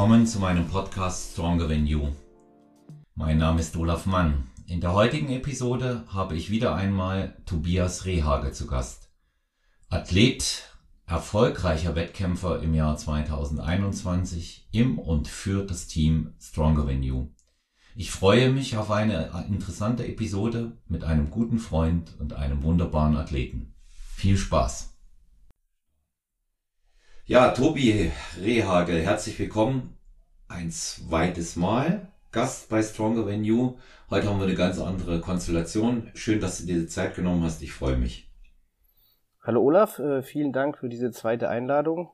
willkommen zu meinem Podcast Stronger Than You. Mein Name ist Olaf Mann. In der heutigen Episode habe ich wieder einmal Tobias Rehage zu Gast. Athlet, erfolgreicher Wettkämpfer im Jahr 2021 im und für das Team Stronger Than You. Ich freue mich auf eine interessante Episode mit einem guten Freund und einem wunderbaren Athleten. Viel Spaß! Ja, Tobi Rehagel, herzlich willkommen. Ein zweites Mal Gast bei Stronger Than You. Heute haben wir eine ganz andere Konstellation. Schön, dass du dir die Zeit genommen hast. Ich freue mich. Hallo Olaf, äh, vielen Dank für diese zweite Einladung.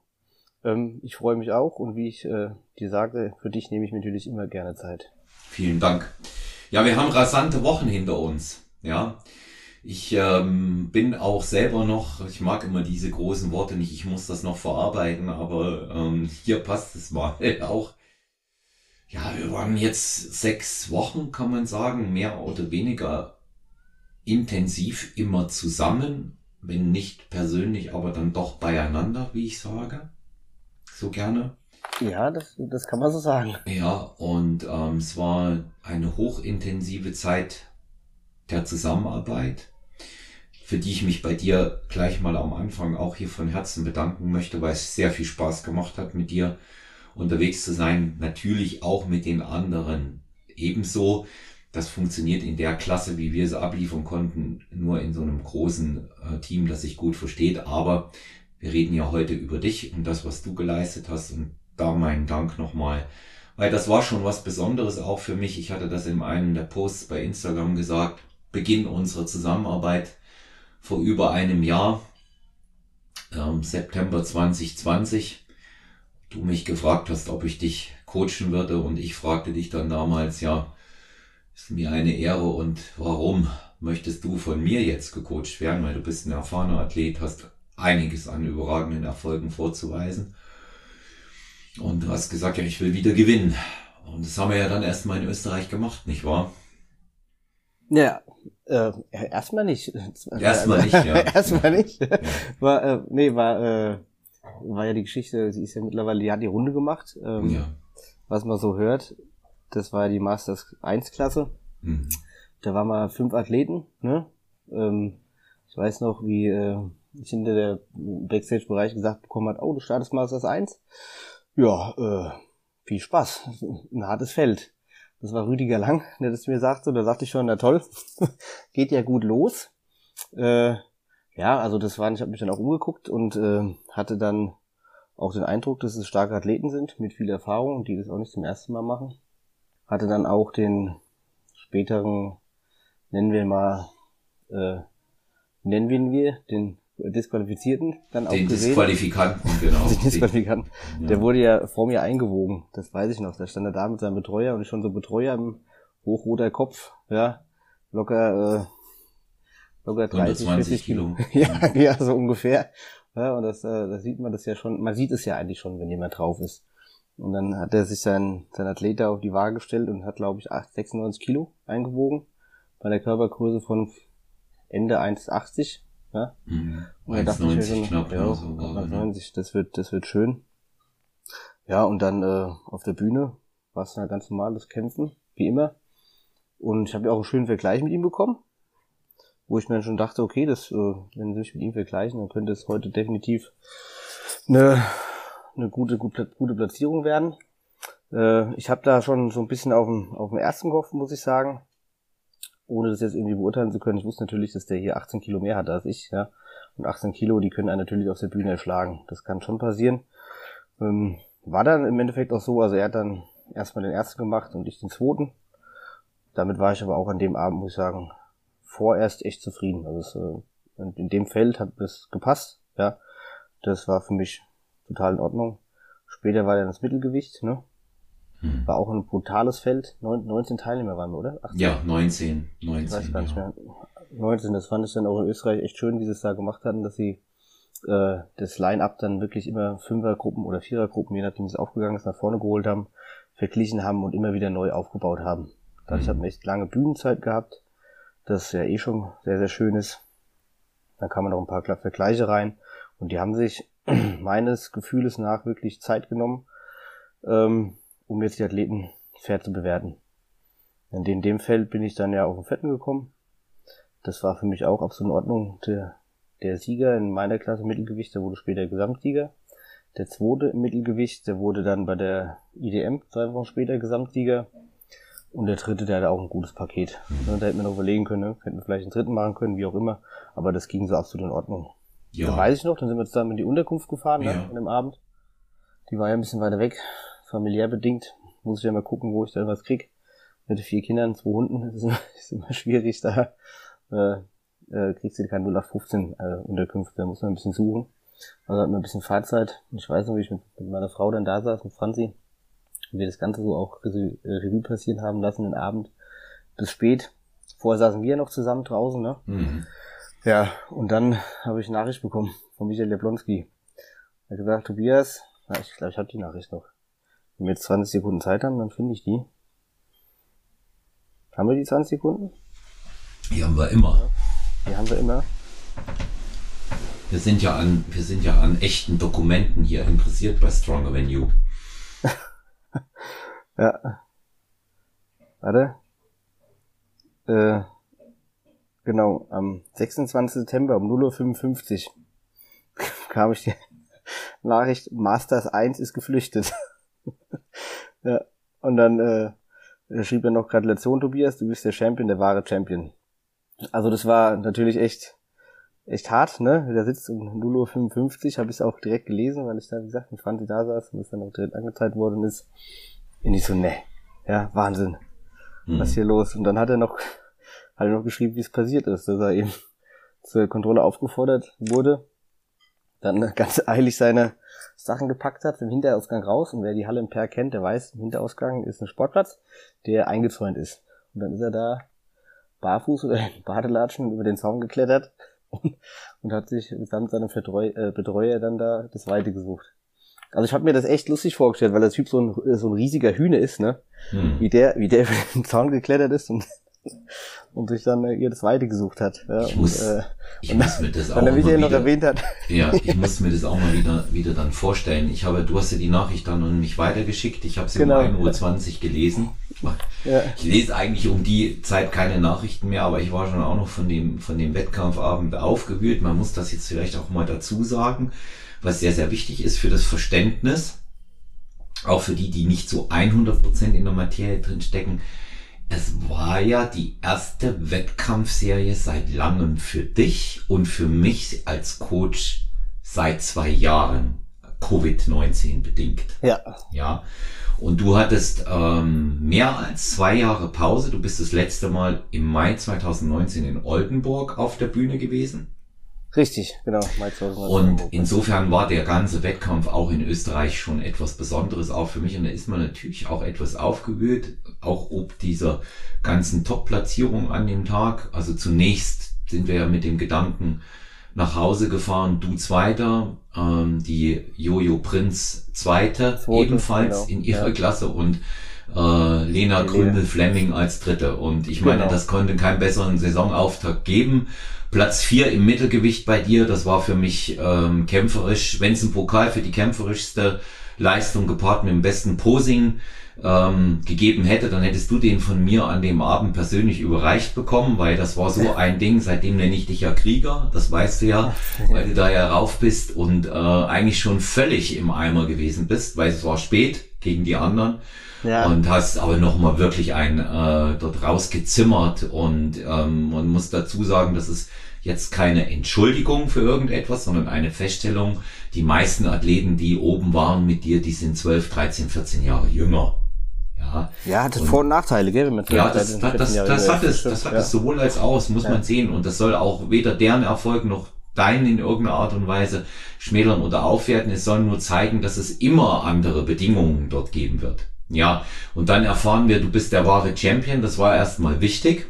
Ähm, ich freue mich auch und wie ich äh, dir sagte, für dich nehme ich mir natürlich immer gerne Zeit. Vielen Dank. Ja, wir haben rasante Wochen hinter uns. Ja, ich ähm, bin auch selber noch, ich mag immer diese großen Worte nicht, ich muss das noch verarbeiten, aber ähm, hier passt es mal auch. Ja, wir waren jetzt sechs Wochen, kann man sagen, mehr oder weniger intensiv immer zusammen, wenn nicht persönlich, aber dann doch beieinander, wie ich sage. So gerne. Ja, das, das kann man so sagen. Ja, und ähm, es war eine hochintensive Zeit der Zusammenarbeit für die ich mich bei dir gleich mal am Anfang auch hier von Herzen bedanken möchte, weil es sehr viel Spaß gemacht hat, mit dir unterwegs zu sein. Natürlich auch mit den anderen ebenso. Das funktioniert in der Klasse, wie wir es abliefern konnten, nur in so einem großen äh, Team, das sich gut versteht. Aber wir reden ja heute über dich und das, was du geleistet hast. Und da meinen Dank nochmal. Weil das war schon was Besonderes auch für mich. Ich hatte das in einem der Posts bei Instagram gesagt. Beginn unserer Zusammenarbeit vor über einem Jahr, ähm, September 2020, du mich gefragt hast, ob ich dich coachen würde und ich fragte dich dann damals, ja, ist mir eine Ehre und warum möchtest du von mir jetzt gecoacht werden, weil du bist ein erfahrener Athlet, hast einiges an überragenden Erfolgen vorzuweisen. Und du hast gesagt, ja, ich will wieder gewinnen. Und das haben wir ja dann erstmal in Österreich gemacht, nicht wahr? Ja, äh, erstmal nicht. Erstmal nicht, ja. erstmal nicht. Ja. War, äh, nee, war, äh, war ja die Geschichte, sie ist ja mittlerweile, die hat die Runde gemacht. Ähm, ja. Was man so hört, das war die Masters 1 Klasse. Mhm. Da waren mal fünf Athleten, ne? Ähm, ich weiß noch, wie äh, ich hinter der Backstage-Bereich gesagt bekommen hat, oh, du startest Masters 1. Ja, äh, viel Spaß. Ein hartes Feld. Das war Rüdiger Lang, der das mir sagte. Da sagte ich schon, na toll, geht ja gut los. Äh, ja, also das waren, ich habe mich dann auch umgeguckt und äh, hatte dann auch den Eindruck, dass es starke Athleten sind mit viel Erfahrung, die das auch nicht zum ersten Mal machen. Hatte dann auch den späteren, nennen wir mal, äh, nennen wir den Disqualifizierten dann auch Den gesehen. Disqualifikanten, genau. Den Disqualifikanten. Ja. Der wurde ja vor mir eingewogen, das weiß ich noch. Da stand er da mit seinem Betreuer und ich schon so Betreuer im hochroter Kopf, ja, locker, äh, locker 30, 40 Kilo. ja, ja, so ungefähr. Ja, und das, äh, das sieht man das ja schon, man sieht es ja eigentlich schon, wenn jemand drauf ist. Und dann hat er sich sein, sein Athlet da auf die Waage gestellt und hat, glaube ich, 8, 96 Kilo eingewogen. Bei der Körpergröße von Ende 1,80 ja? Mhm. Und 1,90 knapp. Ja, so 90, das wird, das wird schön. Ja, und dann äh, auf der Bühne war es ein ganz normales Kämpfen, wie immer. Und ich habe ja auch einen schönen Vergleich mit ihm bekommen, wo ich mir dann schon dachte, okay, das, äh, wenn sie mich mit ihm vergleichen, dann könnte es heute definitiv eine, eine gute, gute, gute Platzierung werden. Äh, ich habe da schon so ein bisschen auf dem, auf dem ersten Kopf, muss ich sagen ohne das jetzt irgendwie beurteilen zu können, ich wusste natürlich, dass der hier 18 Kilo mehr hat als ich, ja. Und 18 Kilo, die können einen natürlich auf der Bühne erschlagen. Das kann schon passieren. Ähm, war dann im Endeffekt auch so, also er hat dann erstmal den ersten gemacht und ich den zweiten. Damit war ich aber auch an dem Abend, muss ich sagen, vorerst echt zufrieden. Also es, äh, in dem Feld hat es gepasst, ja. Das war für mich total in Ordnung. Später war dann das Mittelgewicht, ne? Hm. War auch ein brutales Feld. 19 Teilnehmer waren wir, oder? 18? Ja, 19. 19 ich weiß gar nicht mehr. 19, das fand ich dann auch in Österreich echt schön, wie sie es da gemacht hatten, dass sie äh, das Line-Up dann wirklich immer Fünfergruppen oder Vierergruppen, je nachdem wie es aufgegangen ist, nach vorne geholt haben, verglichen haben und immer wieder neu aufgebaut haben. Dadurch mhm. hat man echt lange Bühnenzeit gehabt, das ja eh schon sehr, sehr schön ist. Dann kann man noch ein paar Vergleiche rein und die haben sich meines Gefühles nach wirklich Zeit genommen ähm, um jetzt die Athleten fair zu bewerten. In dem Feld bin ich dann ja auf den Fetten gekommen. Das war für mich auch absolut in Ordnung. Der, der Sieger in meiner Klasse Mittelgewicht, der wurde später Gesamtsieger. Der zweite im Mittelgewicht, der wurde dann bei der IDM zwei Wochen später Gesamtsieger. Und der dritte, der hatte auch ein gutes Paket. Mhm. Da hätten wir noch überlegen können, ne? hätten wir vielleicht einen dritten machen können, wie auch immer. Aber das ging so absolut in Ordnung. Ja. Da weiß ich noch, dann sind wir zusammen in die Unterkunft gefahren, ne, ja. ne, an dem Abend. Die war ja ein bisschen weiter weg, familiär bedingt. Muss ich ja mal gucken, wo ich da was krieg. Mit vier Kindern, zwei Hunden, das ist immer, ist immer schwierig, da äh, äh, kriegst du keine 0815 äh, Unterkünfte, da muss man ein bisschen suchen. Also hatten wir ein bisschen Fahrzeit. Ich weiß noch, wie ich mit, mit meiner Frau dann da saß, mit Franzi, und wir das Ganze so auch äh, Revue passieren haben lassen, den Abend bis spät. Vorher saßen wir noch zusammen draußen, ne? Mhm. Ja, und dann habe ich eine Nachricht bekommen von Michael Jablonski. Er hat gesagt, Tobias, na, ich glaube, ich habe die Nachricht noch. Wenn wir jetzt 20 Sekunden Zeit haben, dann finde ich die. Haben wir die 20 Sekunden? Die haben wir immer. Die haben wir immer. Wir sind ja an, wir sind ja an echten Dokumenten hier interessiert bei Stronger Venue. ja. Warte. Äh, genau, am 26. September um 0.55 Uhr kam ich die Nachricht, Masters 1 ist geflüchtet. Ja. Und dann äh, schrieb er noch Gratulation, Tobias, du bist der Champion, der wahre Champion. Also das war natürlich echt echt hart, ne? Der sitzt um 0.55 Uhr, habe ich es auch direkt gelesen, weil ich da, wie gesagt, mit Franzi da saß und das dann auch direkt angezeigt worden ist. Und ich so, ne, ja, Wahnsinn. Mhm. Was hier los? Und dann hat er noch, hat er noch geschrieben, wie es passiert ist, dass er eben zur Kontrolle aufgefordert wurde, dann ganz eilig seine Sachen gepackt hat, im Hinterausgang raus. Und wer die Halle im Per kennt, der weiß, im Hinterausgang ist ein Sportplatz, der eingezäunt ist. Und dann ist er da barfuß oder in Badelatschen über den Zaun geklettert und, und hat sich samt seinem Vertreu äh, Betreuer dann da das Weite gesucht. Also ich habe mir das echt lustig vorgestellt, weil der Typ so ein, so ein riesiger Hühner ist, ne? Hm. Wie der, wie der über den Zaun geklettert ist und und sich dann äh, ihr das Weite gesucht hat. Ja, ich muss, und, äh, ich und muss mir das auch mal wieder, noch erwähnt hat. Ja, ich muss mir das auch mal wieder, wieder dann vorstellen. Ich habe, du hast ja die Nachricht dann an mich weitergeschickt. Ich habe sie genau. um 1.20 Uhr gelesen. Ja. Ich lese eigentlich um die Zeit keine Nachrichten mehr, aber ich war schon auch noch von dem, von dem Wettkampfabend aufgewühlt. Man muss das jetzt vielleicht auch mal dazu sagen, was sehr, sehr wichtig ist für das Verständnis. Auch für die, die nicht so 100% in der Materie drin stecken es war ja die erste Wettkampfserie seit langem für dich und für mich als Coach seit zwei Jahren, Covid-19 bedingt. Ja. Ja. Und du hattest ähm, mehr als zwei Jahre Pause. Du bist das letzte Mal im Mai 2019 in Oldenburg auf der Bühne gewesen. Richtig, genau. Und insofern war der ganze Wettkampf auch in Österreich schon etwas Besonderes, auch für mich. Und da ist man natürlich auch etwas aufgewühlt, auch ob dieser ganzen Top-Platzierung an dem Tag. Also zunächst sind wir ja mit dem Gedanken nach Hause gefahren, du Zweiter, ähm, die Jojo Prinz Zweite, Zweite ebenfalls genau. in ihrer ja. Klasse und äh, Lena Krümel-Fleming als Dritte. Und ich meine, genau. das konnte keinen besseren Saisonauftakt geben. Platz vier im Mittelgewicht bei dir, das war für mich ähm, kämpferisch, wenn es ein Pokal für die kämpferischste Leistung gepaart mit dem besten Posing ähm, gegeben hätte, dann hättest du den von mir an dem Abend persönlich überreicht bekommen, weil das war so ein Ding, seitdem nenne ich dich ja Krieger, das weißt du ja, weil du da ja rauf bist und äh, eigentlich schon völlig im Eimer gewesen bist, weil es war spät gegen die anderen. Ja. Und hast aber noch mal wirklich ein äh, dort rausgezimmert und ähm, man muss dazu sagen, das ist jetzt keine Entschuldigung für irgendetwas, sondern eine Feststellung. Die meisten Athleten, die oben waren mit dir, die sind 12, 13, 14 Jahre jünger. Ja, ja hat Vor- und Nachteile, gell? Mit ja, das, das, das, das, hat es, das hat es sowohl als auch, das muss ja. man sehen. Und das soll auch weder deren Erfolg noch deinen in irgendeiner Art und Weise schmälern oder aufwerten. Es soll nur zeigen, dass es immer andere Bedingungen dort geben wird. Ja, und dann erfahren wir, du bist der wahre Champion. Das war erstmal wichtig.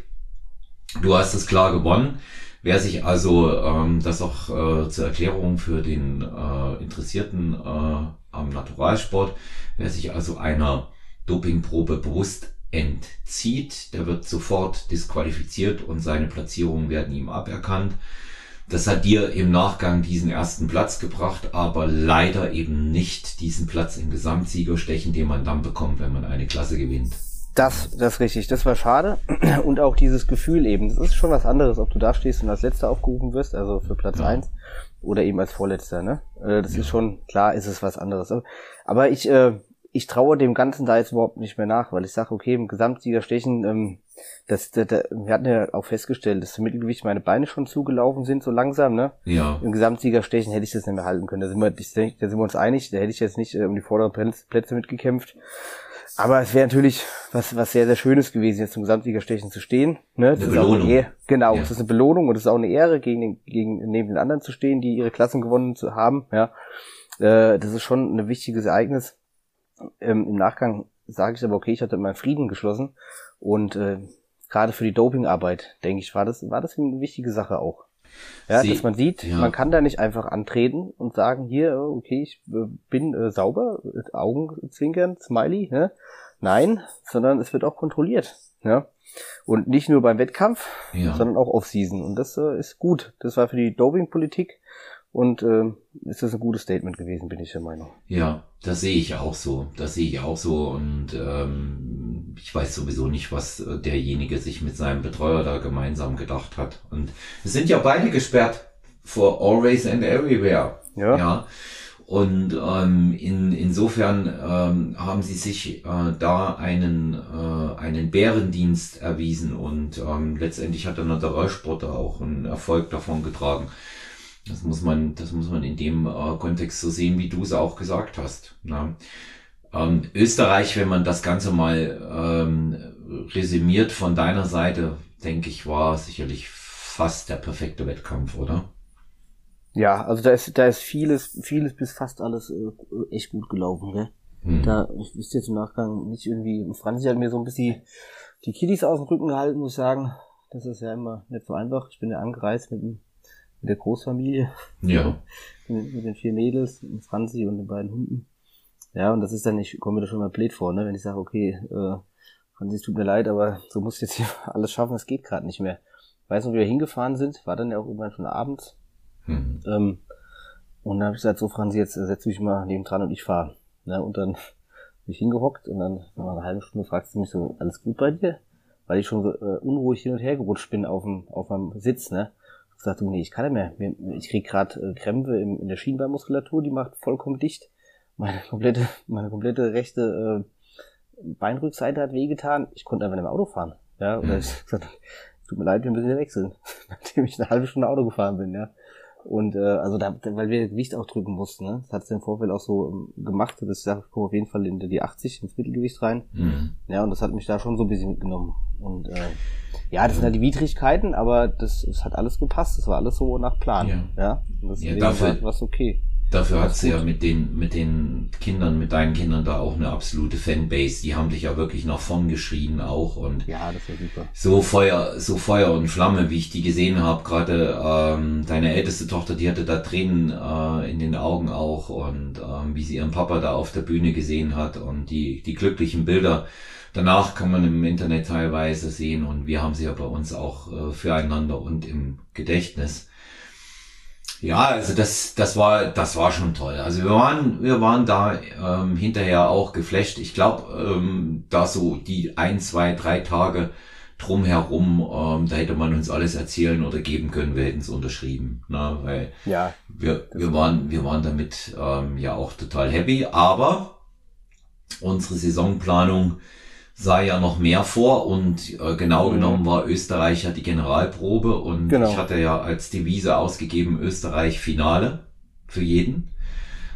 Du hast es klar gewonnen. Wer sich also, ähm, das auch äh, zur Erklärung für den äh, Interessierten äh, am Naturalsport, wer sich also einer Dopingprobe bewusst entzieht, der wird sofort disqualifiziert und seine Platzierungen werden ihm aberkannt. Das hat dir im Nachgang diesen ersten Platz gebracht, aber leider eben nicht diesen Platz im Gesamtsiegerstechen, den man dann bekommt, wenn man eine Klasse gewinnt. Das, das ist richtig. Das war schade. Und auch dieses Gefühl eben. Das ist schon was anderes, ob du da stehst und als Letzter aufgerufen wirst, also für Platz ja. eins oder eben als Vorletzter, ne? Äh, das ja. ist schon, klar ist es was anderes. Aber ich, äh, ich traue dem Ganzen da jetzt überhaupt nicht mehr nach, weil ich sage, okay, im Gesamtsiegerstechen, ähm, das, das, das, wir hatten ja auch festgestellt, dass im Mittelgewicht meine Beine schon zugelaufen sind, so langsam, ne? Ja. Im Gesamtsiegerstechen hätte ich das nicht mehr halten können. Da sind wir, da sind wir uns einig, da hätte ich jetzt nicht äh, um die vorderen Plätze mitgekämpft. Aber es wäre natürlich was, was sehr, sehr Schönes gewesen, jetzt zum Gesamtsiegerstechen zu stehen. Ne? Das eine Belohnung. Eine Ehre, genau, ja. das ist eine Belohnung und es ist auch eine Ehre, gegen, den, gegen neben den anderen zu stehen, die ihre Klassen gewonnen zu haben. Ja, äh, Das ist schon ein wichtiges Ereignis. Ähm, Im Nachgang sage ich aber, okay, ich hatte meinen Frieden geschlossen und äh, gerade für die Dopingarbeit, denke ich, war das, war das eine wichtige Sache auch. Ja, Sie, dass man sieht, ja. man kann da nicht einfach antreten und sagen, hier, okay, ich äh, bin äh, sauber, Augenzwinkern, Smiley, ne? Nein, sondern es wird auch kontrolliert. Ja. Und nicht nur beim Wettkampf, ja. sondern auch off-season. Und das äh, ist gut. Das war für die Dopingpolitik und äh, ist das ein gutes Statement gewesen, bin ich der Meinung. Ja, das sehe ich auch so. Das sehe ich auch so. Und ähm, ich weiß sowieso nicht, was äh, derjenige sich mit seinem Betreuer da gemeinsam gedacht hat. Und es sind ja beide gesperrt for always and everywhere. Ja. ja. Und ähm, in, insofern ähm, haben sie sich äh, da einen, äh, einen Bärendienst erwiesen und ähm, letztendlich hat der Naturalsportler auch einen Erfolg davon getragen. Das muss man, das muss man in dem äh, Kontext so sehen, wie du es auch gesagt hast. Ne? Ähm, Österreich, wenn man das Ganze mal ähm, resümiert von deiner Seite, denke ich, war sicherlich fast der perfekte Wettkampf, oder? Ja, also da ist, da ist vieles, vieles bis fast alles äh, echt gut gelaufen, gell? Hm. Da, ich wüsste jetzt im Nachgang nicht irgendwie, Franzi hat mir so ein bisschen die Kiddies aus dem Rücken gehalten, muss ich sagen. Das ist ja immer nicht so einfach. Ich bin ja angereist mit dem mit der Großfamilie. Ja. mit, mit, den vier Mädels, Franzi und den beiden Hunden. Ja, und das ist dann, ich komme mir da schon mal blöd vor, ne, wenn ich sage, okay, äh, Franzi, es tut mir leid, aber so muss ich jetzt hier alles schaffen, es geht gerade nicht mehr. Weiß noch, wie wir hingefahren sind, war dann ja auch irgendwann schon abends. Mhm. Ähm, und dann habe ich gesagt, so Franzi, jetzt setz dich mal neben dran und ich fahre. Ne, und dann bin ich hingehockt und dann nach einer halben Stunde fragst du mich so, alles gut bei dir? Weil ich schon so äh, unruhig hin und her gerutscht bin auf dem, auf meinem Sitz, ne? Gesagt, nee, ich kann nicht mehr. Ich krieg gerade äh, Krämpfe in, der Schienbeinmuskulatur, die macht vollkommen dicht. Meine komplette, meine komplette rechte äh, Beinrückseite hat wehgetan. Ich konnte einfach nicht mehr Auto fahren. Ja, oder mhm. ich gesagt, tut mir leid, wir müssen hier wechseln, nachdem ich eine halbe Stunde Auto gefahren bin, ja. Und äh, also da, weil wir Gewicht auch drücken mussten, ne? Das hat es im Vorfeld auch so ähm, gemacht, dass ich sage, ich komme auf jeden Fall in die 80 ins Mittelgewicht rein. Mhm. Ja, und das hat mich da schon so ein bisschen mitgenommen. Und äh, ja, das sind halt die Widrigkeiten, aber das, das hat alles gepasst. Das war alles so nach Plan. Ja. ja? Und das ja, dafür, war es okay. Dafür hat sie ja mit den, mit den Kindern, mit deinen Kindern da auch eine absolute Fanbase. Die haben dich ja wirklich nach vorn geschrien auch und ja, das war super. so Feuer, so Feuer und Flamme, wie ich die gesehen habe. Gerade ähm, deine älteste Tochter, die hatte da Tränen äh, in den Augen auch und ähm, wie sie ihren Papa da auf der Bühne gesehen hat und die, die glücklichen Bilder. Danach kann man im Internet teilweise sehen und wir haben sie ja bei uns auch äh, füreinander und im Gedächtnis. Ja, also das, das war, das war schon toll. Also wir waren, wir waren da ähm, hinterher auch geflasht. Ich glaube, ähm, da so die ein, zwei, drei Tage drumherum, ähm, da hätte man uns alles erzählen oder geben können, wir hätten es unterschrieben. Ne? Weil ja, wir, wir waren, wir waren damit ähm, ja auch total happy. Aber unsere Saisonplanung sah ja noch mehr vor und äh, genau mhm. genommen war Österreich ja die Generalprobe und genau. ich hatte ja als Devise ausgegeben Österreich Finale für jeden.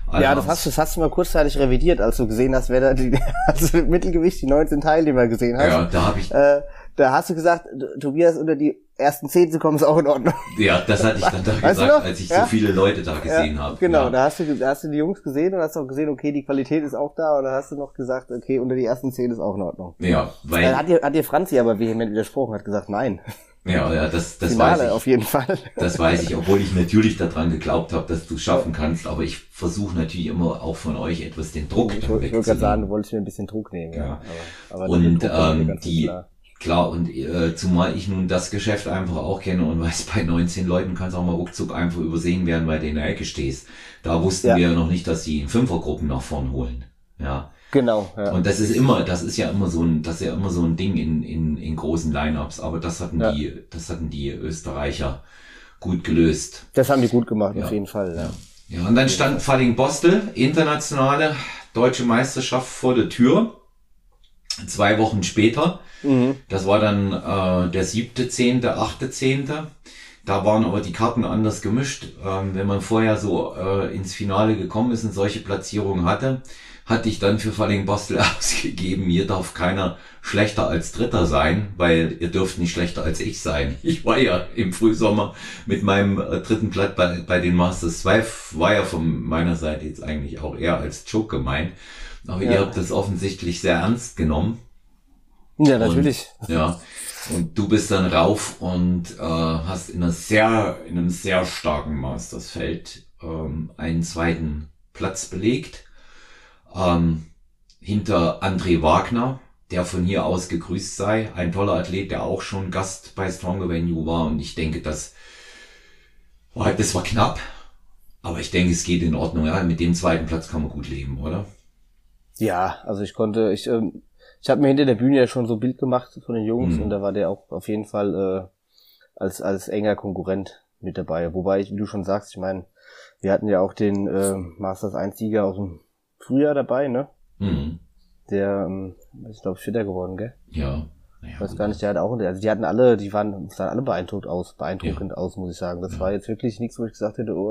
Also ja, das hast, das hast du mal kurzzeitig revidiert, als du gesehen hast, wer da die, also Mittelgewicht die 19 Teilnehmer gesehen hast. Ja, da habe ich. Äh, da hast du gesagt, Tobias unter die ersten zehn zu kommen ist auch in Ordnung. Ja, das hatte ich dann da weißt gesagt, als ich ja? so viele Leute da gesehen ja, habe. Genau, ja. da hast du, da hast du die Jungs gesehen und hast auch gesehen, okay, die Qualität ist auch da und dann hast du noch gesagt, okay, unter die ersten zehn ist auch in Ordnung. Ja, weil. Dann hat dir, hat dir Franzi aber vehement widersprochen, hat gesagt, nein. Ja, ja, das, das Finale weiß ich. auf jeden Fall. Das weiß ich, obwohl ich natürlich daran geglaubt habe, dass du es schaffen kannst, aber ich versuche natürlich immer auch von euch etwas den Druck Ich, ich wollte gerade sagen, du wolltest mir ein bisschen Druck nehmen, ja. ja. Aber, aber und ähm, die, klar Klar, und äh, zumal ich nun das Geschäft einfach auch kenne und weiß, bei 19 Leuten kann es auch mal ruckzuck einfach übersehen werden, weil du in der Ecke stehst. Da wussten ja. wir ja noch nicht, dass sie in Fünfergruppen nach vorn holen. Ja. Genau. Ja. Und das ist immer, das ist ja immer so ein, das ist ja immer so ein Ding in, in, in großen Lineups. Aber das hatten ja. die, das hatten die Österreicher gut gelöst. Das haben die gut gemacht, ja. auf jeden Fall. Ja. ja, und dann stand Falling Bostel, internationale deutsche Meisterschaft vor der Tür. Zwei Wochen später. Mhm. Das war dann äh, der siebte, zehnte, achte, zehnte. Da waren aber die Karten anders gemischt. Ähm, wenn man vorher so äh, ins Finale gekommen ist und solche Platzierungen hatte, hatte ich dann für Falling Bostel ausgegeben, hier darf keiner schlechter als Dritter sein, weil ihr dürft nicht schlechter als ich sein. Ich war ja im Frühsommer mit meinem äh, dritten Blatt bei, bei den Masters 2, war ja von meiner Seite jetzt eigentlich auch eher als Joke gemeint. Aber ja. ihr habt das offensichtlich sehr ernst genommen. Ja, natürlich. Und, ja. Und du bist dann rauf und äh, hast in, einer sehr, in einem sehr starken Mastersfeld ähm, einen zweiten Platz belegt ähm, hinter André Wagner, der von hier aus gegrüßt sei. Ein toller Athlet, der auch schon Gast bei Stronger Venue war. Und ich denke, das war, das war knapp. Aber ich denke, es geht in Ordnung. Ja, mit dem zweiten Platz kann man gut leben, oder? Ja, also ich konnte, ich, ähm, ich habe mir hinter der Bühne ja schon so ein Bild gemacht von den Jungs mhm. und da war der auch auf jeden Fall äh, als als enger Konkurrent mit dabei. Wobei, ich, wie du schon sagst, ich meine, wir hatten ja auch den äh, Masters 1 Sieger aus dem Frühjahr dabei, ne? Mhm. Der ähm, ist, glaube ich, Vierter geworden, gell? Ja. Naja, ich weiß gar nicht, der hat auch, also die hatten alle, die waren, sahen alle beeindruckt aus, beeindruckend ja. aus, muss ich sagen. Das ja. war jetzt wirklich nichts, wo ich gesagt hätte, oh,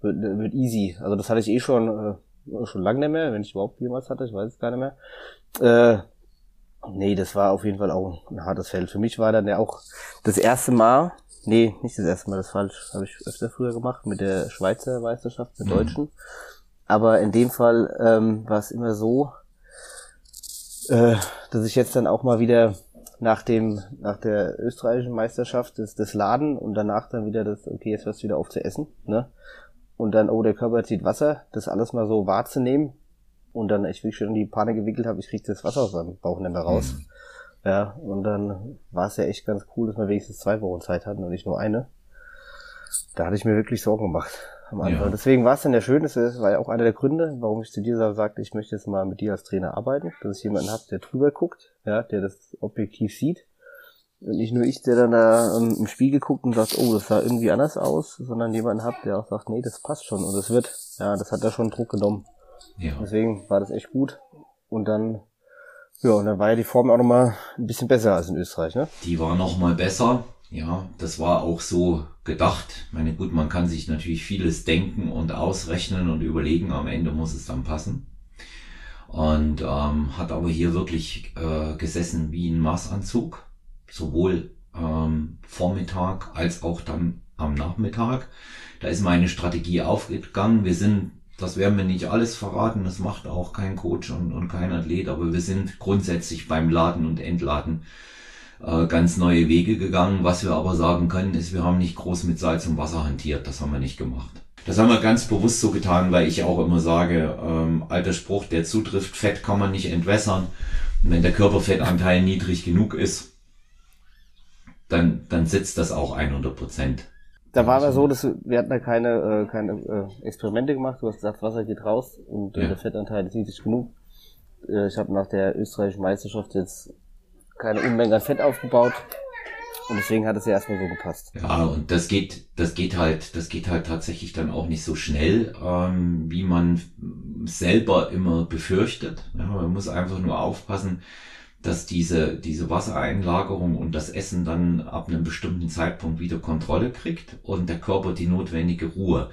wird, wird easy. Also das hatte ich eh schon, äh, schon lange nicht mehr, wenn ich überhaupt jemals hatte, ich weiß es gar nicht mehr. Äh, nee, das war auf jeden Fall auch ein hartes Feld. Für mich war dann ja auch das erste Mal, nee, nicht das erste Mal, das falsch, habe ich öfter früher gemacht, mit der Schweizer Meisterschaft, mit mhm. Deutschen. Aber in dem Fall ähm, war es immer so, äh, dass ich jetzt dann auch mal wieder nach dem, nach der österreichischen Meisterschaft des, des Laden und danach dann wieder das, okay, jetzt hörst du wieder auf zu essen, ne? Und dann, oh, der Körper zieht Wasser, das alles mal so wahrzunehmen und dann ich wirklich schon die Panne gewickelt habe, ich krieg das Wasser aus meinem Bauch nicht mehr raus. Mhm. Ja, und dann war es ja echt ganz cool, dass wir wenigstens zwei Wochen Zeit hatten und nicht nur eine. Da hatte ich mir wirklich Sorgen gemacht am Anfang. Ja. Deswegen war es dann ja schön, das war ja auch einer der Gründe, warum ich zu dir sagte, ich möchte jetzt mal mit dir als Trainer arbeiten, dass ich jemanden habe, der drüber guckt, ja, der das objektiv sieht. Und nicht nur ich, der dann da ähm, im Spiegel guckt und sagt, oh, das sah irgendwie anders aus, sondern jemanden hat, der auch sagt, nee, das passt schon und das wird. Ja, das hat da schon Druck genommen. Ja. Deswegen war das echt gut. Und dann, ja, und dann war ja die Form auch nochmal ein bisschen besser als in Österreich, ne? Die war nochmal besser. Ja, das war auch so gedacht. Ich meine, gut, man kann sich natürlich vieles denken und ausrechnen und überlegen, am Ende muss es dann passen. Und ähm, hat aber hier wirklich äh, gesessen wie ein Maßanzug, sowohl ähm, Vormittag als auch dann am Nachmittag. Da ist meine Strategie aufgegangen. Wir sind, das werden wir nicht alles verraten, das macht auch kein Coach und, und kein Athlet, aber wir sind grundsätzlich beim Laden und Entladen äh, ganz neue Wege gegangen. Was wir aber sagen können, ist, wir haben nicht groß mit Salz und Wasser hantiert. Das haben wir nicht gemacht. Das haben wir ganz bewusst so getan, weil ich auch immer sage, ähm, alter Spruch, der zutrifft, Fett kann man nicht entwässern. Und wenn der Körperfettanteil niedrig genug ist, dann, dann sitzt das auch 100 Prozent. Da war aber so, dass wir hatten da keine, äh, keine äh, Experimente gemacht. Du hast gesagt, Wasser geht raus und äh, ja. der Fettanteil ist niedrig genug. Äh, ich habe nach der österreichischen Meisterschaft jetzt keine Unmenge an Fett aufgebaut. Und deswegen hat es ja erstmal so gepasst. Ja, und das geht, das geht halt, das geht halt tatsächlich dann auch nicht so schnell, ähm, wie man selber immer befürchtet. Ja, man muss einfach nur aufpassen, dass diese, diese Wassereinlagerung und das Essen dann ab einem bestimmten Zeitpunkt wieder Kontrolle kriegt und der Körper die notwendige Ruhe.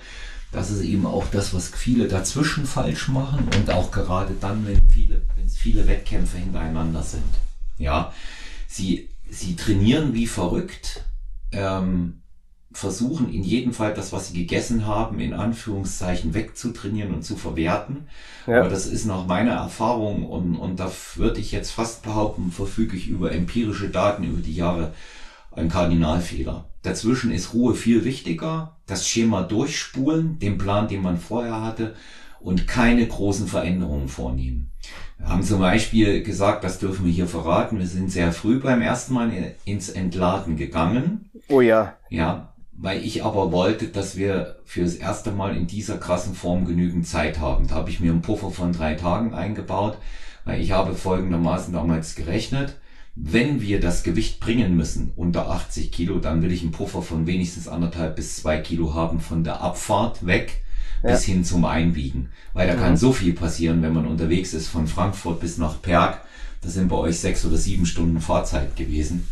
Das ist eben auch das, was viele dazwischen falsch machen und auch gerade dann, wenn viele, wenn es viele Wettkämpfe hintereinander sind. Ja, sie, sie trainieren wie verrückt, ähm, versuchen in jedem Fall das, was sie gegessen haben, in Anführungszeichen wegzutrainieren und zu verwerten. Ja. Aber das ist nach meiner Erfahrung und, und da würde ich jetzt fast behaupten, verfüge ich über empirische Daten über die Jahre ein Kardinalfehler. Dazwischen ist Ruhe viel wichtiger, das Schema durchspulen, den Plan, den man vorher hatte und keine großen Veränderungen vornehmen. Wir haben zum Beispiel gesagt, das dürfen wir hier verraten, wir sind sehr früh beim ersten Mal ins Entladen gegangen. Oh ja. Ja, weil ich aber wollte, dass wir für das erste Mal in dieser krassen Form genügend Zeit haben. Da habe ich mir einen Puffer von drei Tagen eingebaut, weil ich habe folgendermaßen damals gerechnet. Wenn wir das Gewicht bringen müssen unter 80 Kilo, dann will ich einen Puffer von wenigstens anderthalb bis zwei Kilo haben von der Abfahrt weg ja. bis hin zum Einbiegen. Weil da mhm. kann so viel passieren, wenn man unterwegs ist von Frankfurt bis nach Perg. Das sind bei euch sechs oder sieben Stunden Fahrzeit gewesen.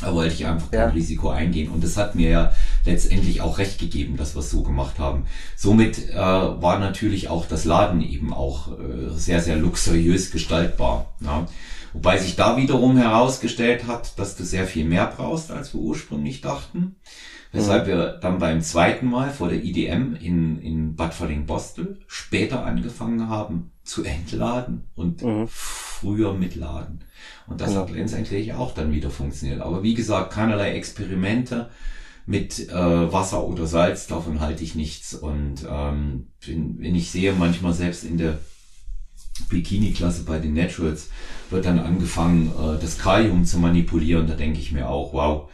Da wollte ich einfach ja. kein Risiko eingehen. Und das hat mir ja letztendlich auch recht gegeben, dass wir es so gemacht haben. Somit äh, war natürlich auch das Laden eben auch äh, sehr, sehr luxuriös gestaltbar. Ja. Wobei sich da wiederum herausgestellt hat, dass du sehr viel mehr brauchst, als wir ursprünglich dachten. Weshalb mhm. wir dann beim zweiten Mal vor der IDM in, in Bad Falling-Bostel später angefangen haben zu entladen und mhm. Früher mitladen. Und das genau. hat letztendlich auch dann wieder funktioniert. Aber wie gesagt, keinerlei Experimente mit äh, Wasser oder Salz, davon halte ich nichts. Und ähm, wenn, wenn ich sehe, manchmal selbst in der Bikini-Klasse bei den Naturals wird dann angefangen, äh, das Kalium zu manipulieren, da denke ich mir auch, wow,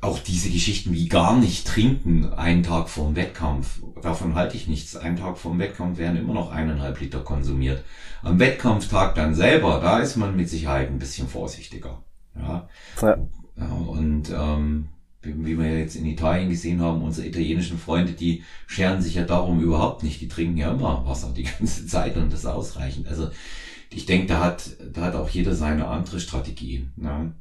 auch diese Geschichten wie gar nicht trinken einen Tag vor dem Wettkampf, davon halte ich nichts. Einen Tag vor dem Wettkampf werden immer noch eineinhalb Liter konsumiert. Am Wettkampftag dann selber, da ist man mit Sicherheit ein bisschen vorsichtiger. Ja. ja. und ähm, wie, wie wir jetzt in Italien gesehen haben, unsere italienischen Freunde, die scheren sich ja darum überhaupt nicht. Die trinken ja immer Wasser die ganze Zeit und das ausreichend. Also ich denke, da hat, da hat auch jeder seine andere Strategie. Ne?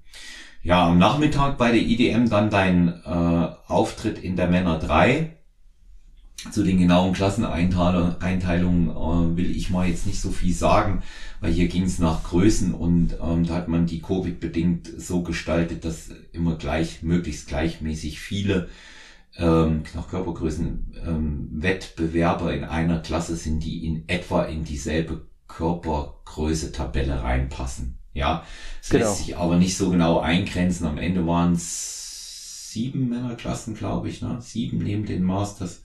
Ja, am Nachmittag bei der IDM dann dein äh, Auftritt in der Männer 3. Zu den genauen Klasseneinteilungen äh, will ich mal jetzt nicht so viel sagen, weil hier ging es nach Größen und ähm, da hat man die Covid-bedingt so gestaltet, dass immer gleich, möglichst gleichmäßig viele ähm, nach Körpergrößen ähm, Wettbewerber in einer Klasse sind, die in etwa in dieselbe Körpergröße Tabelle reinpassen. Ja, es genau. lässt sich aber nicht so genau eingrenzen. Am Ende waren es sieben Männerklassen, glaube ich, ne? Sieben neben den Masters.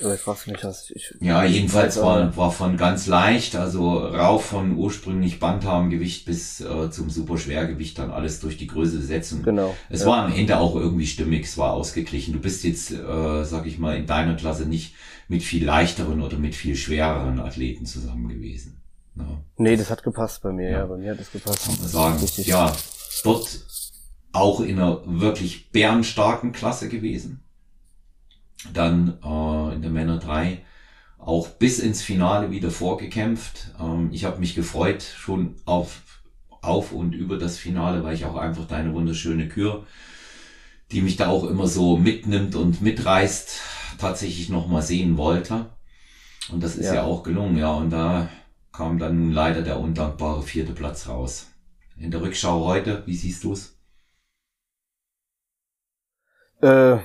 Aber ich frage mich, was ich. Ja, jedenfalls war, war von ganz leicht, also rauf von ursprünglich Bantamgewicht bis äh, zum Superschwergewicht dann alles durch die Größe setzen. Genau. Es ja. war am Ende auch irgendwie stimmig, es war ausgeglichen. Du bist jetzt, äh, sag ich mal, in deiner Klasse nicht mit viel leichteren oder mit viel schwereren Athleten zusammen gewesen. Ja. Nee, das hat gepasst bei mir, ja, ja bei mir hat das gepasst. Kann man sagen. Richtig. Ja, dort auch in einer wirklich bärenstarken Klasse gewesen. Dann äh, in der Männer 3 auch bis ins Finale wieder vorgekämpft. Ähm, ich habe mich gefreut schon auf, auf und über das Finale, weil ich auch einfach deine wunderschöne Kür, die mich da auch immer so mitnimmt und mitreißt, tatsächlich nochmal sehen wollte. Und das ist ja. ja auch gelungen, ja. Und da kam dann nun leider der undankbare vierte Platz raus. In der Rückschau heute, wie siehst du es? Äh,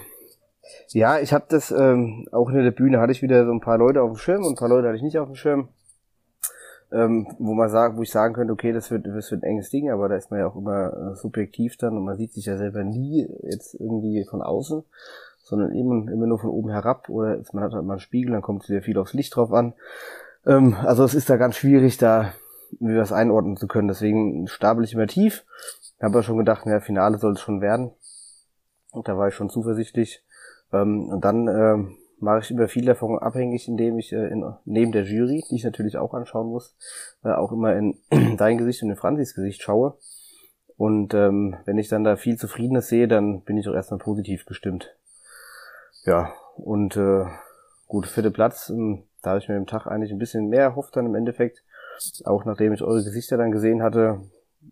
ja, ich habe das ähm, auch in der Bühne hatte ich wieder so ein paar Leute auf dem Schirm und ein paar Leute hatte ich nicht auf dem Schirm. Ähm, wo man sagt, wo ich sagen könnte, okay, das wird, das wird ein enges Ding, aber da ist man ja auch immer äh, subjektiv dann und man sieht sich ja selber nie jetzt irgendwie von außen, sondern immer, immer nur von oben herab oder man hat halt mal einen Spiegel, dann kommt sehr viel aufs Licht drauf an. Ähm, also es ist da ganz schwierig, da mir das einordnen zu können. Deswegen stapel ich immer tief. Habe aber schon gedacht, ja, Finale soll es schon werden. Und da war ich schon zuversichtlich. Ähm, und dann äh, mache ich immer viel davon abhängig, indem ich äh, in, neben der Jury, die ich natürlich auch anschauen muss, äh, auch immer in dein Gesicht und in Franzis Gesicht schaue. Und ähm, wenn ich dann da viel Zufriedenes sehe, dann bin ich auch erstmal positiv gestimmt. Ja, und äh, gut, vierte Platz. Ähm, da habe ich mir im Tag eigentlich ein bisschen mehr erhofft dann im Endeffekt. Auch nachdem ich eure Gesichter dann gesehen hatte,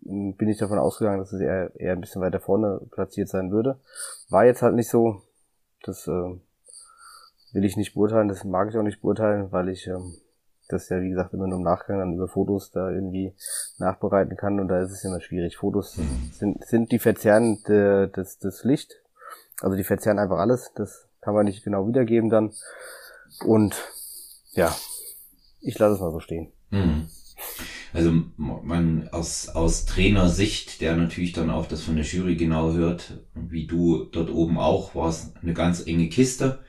bin ich davon ausgegangen, dass es eher, eher ein bisschen weiter vorne platziert sein würde. War jetzt halt nicht so. Das äh, will ich nicht beurteilen, das mag ich auch nicht beurteilen, weil ich ähm, das ja wie gesagt immer nur im Nachgang dann über Fotos da irgendwie nachbereiten kann und da ist es immer schwierig. Fotos sind, sind die verzerren das, das Licht, also die verzerren einfach alles, das kann man nicht genau wiedergeben dann und ja, ich lasse es mal so stehen. Mhm. Also man aus, aus Trainersicht, der natürlich dann auch das von der Jury genau hört, wie du dort oben auch, war es eine ganz enge Kiste.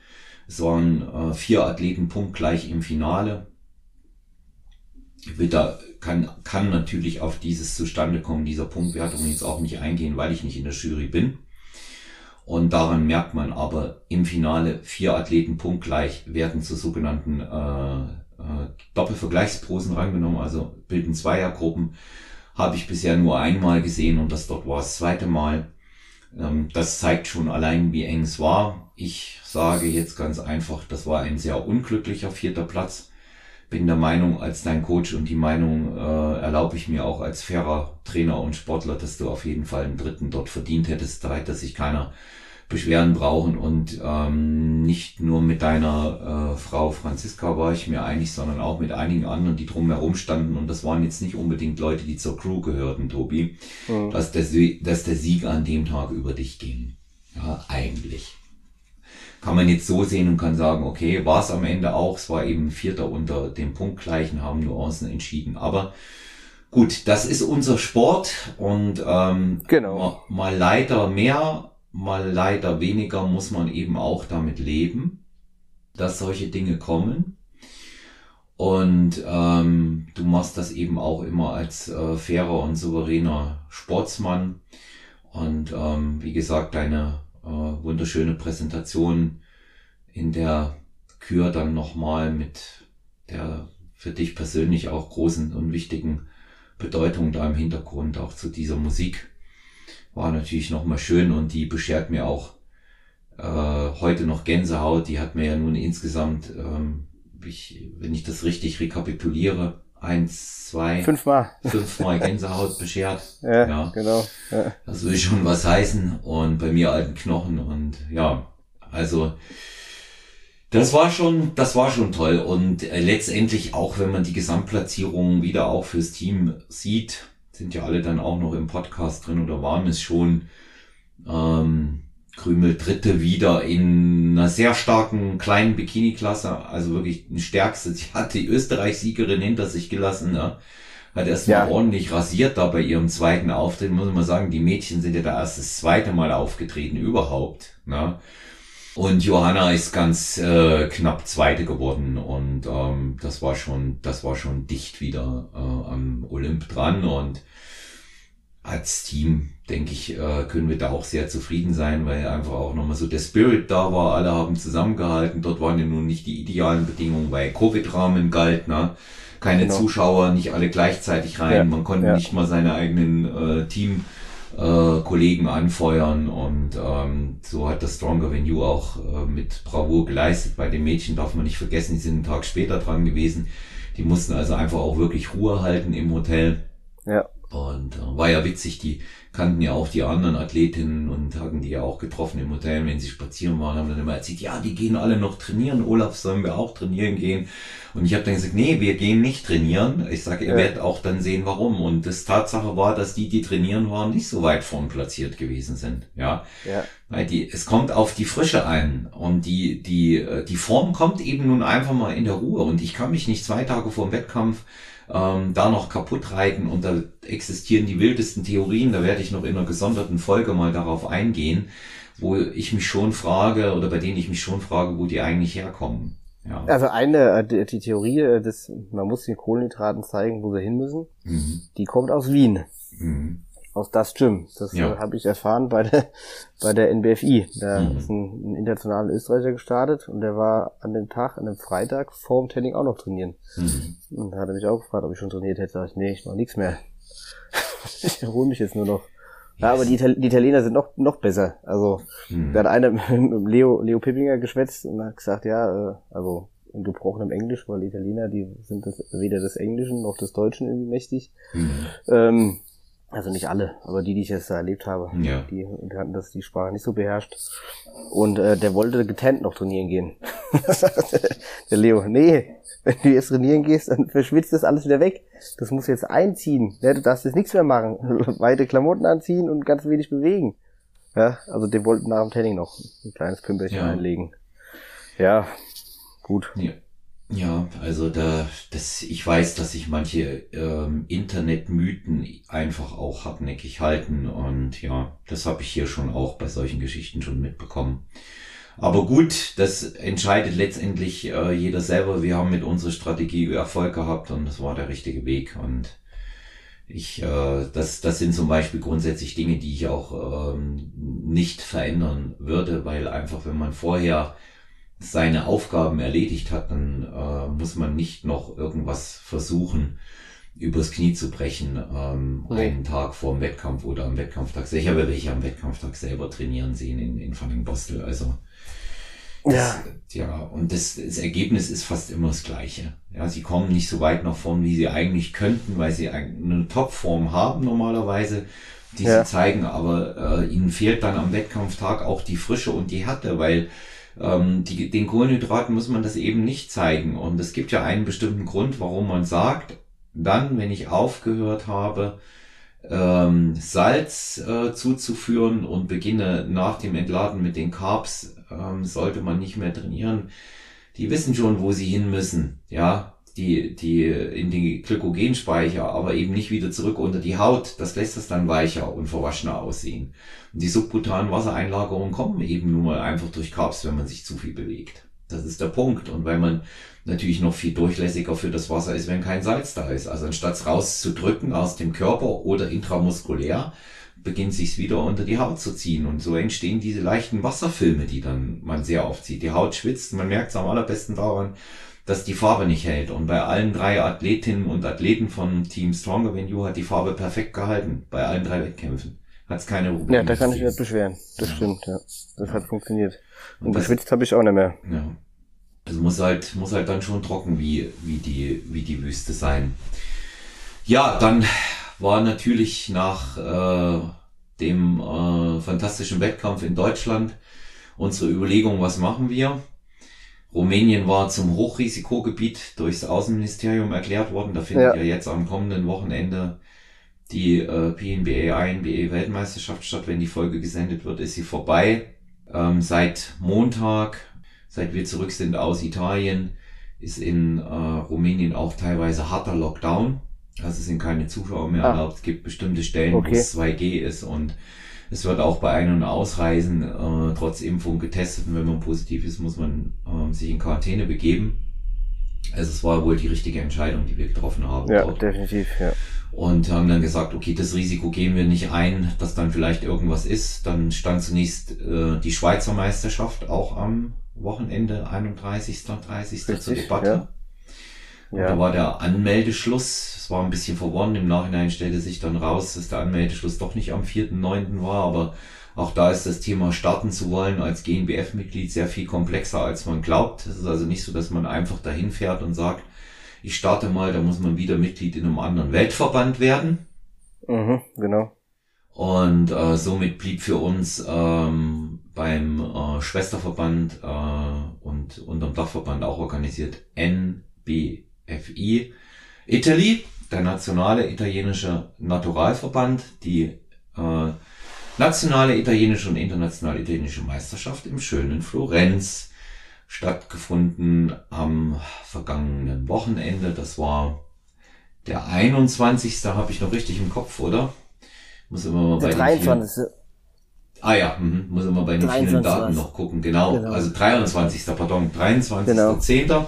Es waren äh, vier Athleten punktgleich im Finale. da, kann, kann natürlich auf dieses Zustandekommen dieser Punktwertung jetzt auch nicht eingehen, weil ich nicht in der Jury bin. Und daran merkt man aber im Finale vier Athleten punktgleich werden zu sogenannten äh, äh, Doppelvergleichsprosen rangenommen, also bilden Zweiergruppen. Habe ich bisher nur einmal gesehen und das dort war das zweite Mal. Ähm, das zeigt schon allein, wie eng es war. Ich sage jetzt ganz einfach, das war ein sehr unglücklicher vierter Platz. Bin der Meinung, als dein Coach und die Meinung äh, erlaube ich mir auch als fairer Trainer und Sportler, dass du auf jeden Fall einen dritten dort verdient hättest. Da hätte sich keiner Beschwerden brauchen und ähm, nicht nur mit deiner äh, Frau Franziska war ich mir einig, sondern auch mit einigen anderen, die drumherum standen und das waren jetzt nicht unbedingt Leute, die zur Crew gehörten, Tobi, mhm. dass, der, dass der Sieg an dem Tag über dich ging. Ja, eigentlich. Kann man jetzt so sehen und kann sagen, okay, war es am Ende auch, es war eben Vierter unter dem Punktgleichen, haben Nuancen entschieden, aber Gut, das ist unser Sport und ähm, genau. mal, mal leider mehr mal leider weniger muss man eben auch damit leben, dass solche Dinge kommen. Und ähm, du machst das eben auch immer als äh, fairer und souveräner Sportsmann. Und ähm, wie gesagt, deine äh, wunderschöne Präsentation in der Kür dann nochmal mit der für dich persönlich auch großen und wichtigen Bedeutung da im Hintergrund auch zu dieser Musik war natürlich nochmal schön und die beschert mir auch äh, heute noch Gänsehaut. Die hat mir ja nun insgesamt, ähm, ich, wenn ich das richtig rekapituliere, eins, zwei, fünfmal, fünfmal Gänsehaut beschert. Ja, ja. genau. Ja. Das will schon was heißen und bei mir alten Knochen und ja, also das war schon, das war schon toll und äh, letztendlich auch, wenn man die Gesamtplatzierung wieder auch fürs Team sieht, sind ja alle dann auch noch im Podcast drin oder waren es schon. Ähm, Krümel dritte wieder in einer sehr starken kleinen Bikini-Klasse, also wirklich eine stärkste. Sie hat die Österreich-Siegerin hinter sich gelassen, ne? hat erst ja. mal ordentlich rasiert da bei ihrem zweiten Auftritt. Muss man sagen, die Mädchen sind ja da erst das zweite Mal aufgetreten überhaupt. Ne? Und Johanna ist ganz äh, knapp Zweite geworden und ähm, das war schon, das war schon dicht wieder äh, am Olymp dran und als Team, denke ich, äh, können wir da auch sehr zufrieden sein, weil einfach auch nochmal so der Spirit da war. Alle haben zusammengehalten. Dort waren ja nun nicht die idealen Bedingungen, weil Covid-Rahmen galt, ne? Keine genau. Zuschauer, nicht alle gleichzeitig rein. Ja, Man konnte ja. nicht mal seine eigenen äh, Team äh, Kollegen anfeuern und ähm, so hat das Stronger Than You auch äh, mit Bravour geleistet. Bei den Mädchen darf man nicht vergessen, die sind einen Tag später dran gewesen. Die mussten also einfach auch wirklich Ruhe halten im Hotel. Ja. Und äh, war ja witzig, die kannten ja auch die anderen Athletinnen und hatten die ja auch getroffen im Hotel, wenn sie spazieren waren, haben dann immer erzählt, ja, die gehen alle noch trainieren, Olaf, sollen wir auch trainieren gehen? Und ich habe dann gesagt, nee, wir gehen nicht trainieren. Ich sage, ihr ja. werdet auch dann sehen, warum. Und das Tatsache war, dass die, die trainieren waren, nicht so weit vorn platziert gewesen sind. Ja. ja. Weil die, es kommt auf die Frische ein. Und die, die, äh, die Form kommt eben nun einfach mal in der Ruhe. Und ich kann mich nicht zwei Tage vor dem Wettkampf ähm, da noch kaputt reiten und da existieren die wildesten Theorien, da werde ich noch in einer gesonderten Folge mal darauf eingehen, wo ich mich schon frage oder bei denen ich mich schon frage, wo die eigentlich herkommen. Ja. Also eine, äh, die Theorie, äh, des, man muss den Kohlenhydraten zeigen, wo sie hin müssen, mhm. die kommt aus Wien. Mhm aus das Gym. Das ja. äh, habe ich erfahren bei der bei der NBFI. Da mhm. ist ein, ein internationaler Österreicher gestartet und der war an dem Tag, an dem Freitag vorm Training auch noch trainieren. Mhm. Und da hat er mich auch gefragt, ob ich schon trainiert hätte. Sag ich, nee, ich mach nichts mehr. ich erhole mich jetzt nur noch. Ja, aber die, die Italiener sind noch noch besser. Also mhm. da hat einer mit Leo Leo Pippinger geschwätzt und hat gesagt, ja, äh, also in gebrochenem Englisch, weil Italiener, die sind das, weder des Englischen noch des Deutschen irgendwie mächtig. Mhm. Ähm, also nicht alle, aber die, die ich jetzt erlebt habe, ja. die, die hatten das die Sprache nicht so beherrscht. Und äh, der wollte getannt noch trainieren gehen. der Leo, nee, wenn du jetzt trainieren gehst, dann verschwitzt das alles wieder weg. Das muss jetzt einziehen. Ja, du darfst jetzt nichts mehr machen. Weite Klamotten anziehen und ganz wenig bewegen. Ja, also der wollte nach dem Training noch ein kleines Pümperchen ja. einlegen. Ja, gut. Ja. Ja, also da, das, ich weiß, dass sich manche ähm, Internetmythen einfach auch hartnäckig halten und ja, das habe ich hier schon auch bei solchen Geschichten schon mitbekommen. Aber gut, das entscheidet letztendlich äh, jeder selber. Wir haben mit unserer Strategie Erfolg gehabt und das war der richtige Weg. Und ich, äh, das, das sind zum Beispiel grundsätzlich Dinge, die ich auch ähm, nicht verändern würde, weil einfach, wenn man vorher seine Aufgaben erledigt hat, dann äh, muss man nicht noch irgendwas versuchen, übers Knie zu brechen, ähm, ja. einen Tag vor dem Wettkampf oder am Wettkampftag. Ich habe welche am Wettkampftag selber trainieren sehen in, in Fanning Bostel. Also das, ja. ja, und das, das Ergebnis ist fast immer das gleiche. Ja, sie kommen nicht so weit nach vorn, wie sie eigentlich könnten, weil sie eine Topform haben normalerweise, die ja. sie zeigen, aber äh, ihnen fehlt dann am Wettkampftag auch die Frische und die Härte, weil ähm, die, den Kohlenhydraten muss man das eben nicht zeigen. Und es gibt ja einen bestimmten Grund, warum man sagt, dann, wenn ich aufgehört habe, ähm, Salz äh, zuzuführen und beginne nach dem Entladen mit den Carbs, ähm, sollte man nicht mehr trainieren. Die wissen schon, wo sie hin müssen, ja, die, die in die Glykogenspeicher, aber eben nicht wieder zurück unter die Haut. Das lässt es dann weicher und verwaschener aussehen. Und die subkutanen Wassereinlagerungen kommen eben nun mal einfach durch Carbs, wenn man sich zu viel bewegt. Das ist der Punkt. Und weil man natürlich noch viel durchlässiger für das Wasser ist, wenn kein Salz da ist. Also anstatt es rauszudrücken aus dem Körper oder intramuskulär, beginnt sich's wieder unter die Haut zu ziehen. Und so entstehen diese leichten Wasserfilme, die dann man sehr oft sieht. Die Haut schwitzt, man merkt es am allerbesten daran, dass die Farbe nicht hält. Und bei allen drei Athletinnen und Athleten von Team Stronger Than You hat die Farbe perfekt gehalten. Bei allen drei Wettkämpfen. Hat es keine Probleme. Ja, da kann ich nicht beschweren. Das ja. stimmt, ja. Das hat funktioniert. Und, und geschwitzt habe ich auch nicht mehr. Ja. Also muss halt, muss halt dann schon trocken wie, wie, die, wie die Wüste sein. Ja, dann war natürlich nach äh, dem äh, fantastischen Wettkampf in Deutschland unsere Überlegung, was machen wir? Rumänien war zum Hochrisikogebiet durchs Außenministerium erklärt worden. Da findet ja, ja jetzt am kommenden Wochenende die äh, PNBA INBA Weltmeisterschaft statt. Wenn die Folge gesendet wird, ist sie vorbei. Ähm, seit Montag seit wir zurück sind aus Italien, ist in äh, Rumänien auch teilweise harter Lockdown. Also es sind keine Zuschauer mehr ah. erlaubt. Es gibt bestimmte Stellen, okay. wo es 2G ist und es wird auch bei Ein- und Ausreisen äh, trotz Impfung getestet und wenn man positiv ist, muss man äh, sich in Quarantäne begeben. Also es war wohl die richtige Entscheidung, die wir getroffen haben. Ja, dort. definitiv, ja. Und haben dann gesagt, okay, das Risiko gehen wir nicht ein, dass dann vielleicht irgendwas ist. Dann stand zunächst äh, die Schweizer Meisterschaft auch am Wochenende, 31. 30. Richtig, zur Debatte. Ja. ja. Da war der Anmeldeschluss, es war ein bisschen verworren, im Nachhinein stellte sich dann raus, dass der Anmeldeschluss doch nicht am 4.9. war, aber auch da ist das Thema starten zu wollen als GNBF-Mitglied sehr viel komplexer, als man glaubt. Es ist also nicht so, dass man einfach dahin fährt und sagt, ich starte mal, da muss man wieder Mitglied in einem anderen Weltverband werden. Mhm, genau. Und äh, somit blieb für uns ähm, beim äh, Schwesterverband äh, und unterm Dachverband auch organisiert NBFI Italy, der nationale italienische Naturalverband, die äh, nationale italienische und internationale italienische Meisterschaft im schönen Florenz stattgefunden am vergangenen Wochenende. Das war der 21. habe ich noch richtig im Kopf, oder? Muss immer mal bei 23. Vielen, ah ja, mh, muss immer bei den vielen Daten noch gucken. Genau, genau. also 23. Pardon, 23.10. Genau.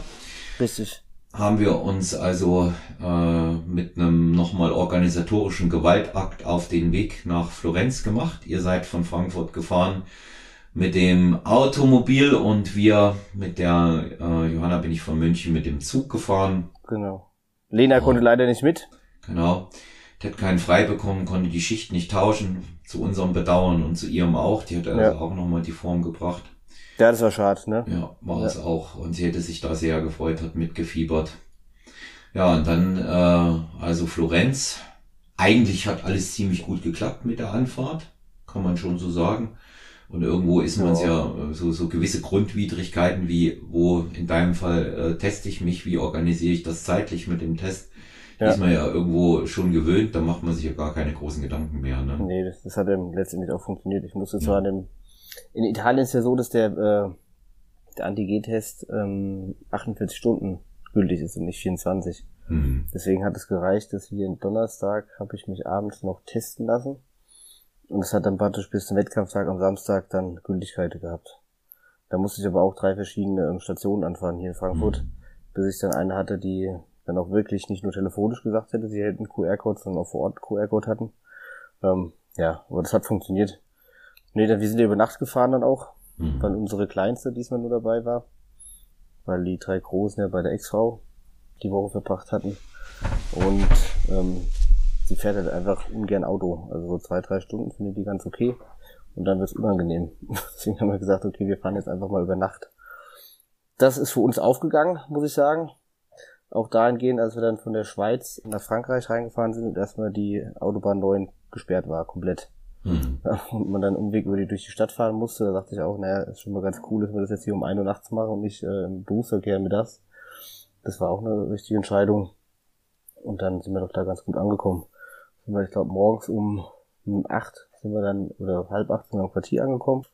Richtig. Haben wir uns also äh, mit einem nochmal organisatorischen Gewaltakt auf den Weg nach Florenz gemacht. Ihr seid von Frankfurt gefahren mit dem Automobil und wir mit der äh, Johanna bin ich von München mit dem Zug gefahren. Genau. Lena oh. konnte leider nicht mit. Genau. Der hat keinen frei bekommen, konnte die Schicht nicht tauschen, zu unserem Bedauern und zu ihrem auch. Die hat also ja. auch nochmal die Form gebracht. Ja, das war schade, ne? Ja, war ja. es auch. Und sie hätte sich da sehr gefreut, hat mitgefiebert. Ja, und dann, äh, also Florenz. Eigentlich hat alles ziemlich gut geklappt mit der Anfahrt, kann man schon so sagen. Und irgendwo ist man ja äh, so, so gewisse Grundwidrigkeiten wie, wo in deinem Fall äh, teste ich mich, wie organisiere ich das zeitlich mit dem Test ja. ist man ja irgendwo schon gewöhnt, da macht man sich ja gar keine großen Gedanken mehr. Ne? Nee, das, das hat eben letztendlich auch funktioniert. Ich musste zwar ja. in, in Italien ist ja so, dass der, äh, der Antigen-Test ähm, 48 Stunden gültig ist und nicht 24. Mhm. Deswegen hat es gereicht, dass hier am Donnerstag habe ich mich abends noch testen lassen. Und es hat dann praktisch bis zum Wettkampftag am Samstag dann Gültigkeit gehabt. Da musste ich aber auch drei verschiedene ähm, Stationen anfahren hier in Frankfurt, mhm. bis ich dann eine hatte, die dann auch wirklich nicht nur telefonisch gesagt hätte, sie hätten QR-Code, sondern auch vor Ort QR-Code hatten. Ähm, ja, aber das hat funktioniert. Nee, dann, wir sind ja über Nacht gefahren dann auch, mhm. weil unsere Kleinste diesmal nur dabei war, weil die drei Großen ja bei der Ex-Frau die Woche verbracht hatten. Und ähm, sie fährt halt einfach ungern Auto. Also so zwei, drei Stunden findet die ganz okay. Und dann wird's unangenehm. Deswegen haben wir gesagt, okay, wir fahren jetzt einfach mal über Nacht. Das ist für uns aufgegangen, muss ich sagen. Auch dahingehend, als wir dann von der Schweiz nach Frankreich reingefahren sind und erstmal die Autobahn 9 gesperrt war, komplett. Mhm. Und man dann Umweg über die durch die Stadt fahren musste, da dachte ich auch, naja, ist schon mal ganz cool, dass wir das jetzt hier um 1 Uhr nachts machen und nicht äh, im Berufsverkehr mittags. Das war auch eine richtige Entscheidung. Und dann sind wir doch da ganz gut angekommen. Sind wir, ich glaube, morgens um, acht sind wir dann, oder halb acht sind wir am Quartier angekommen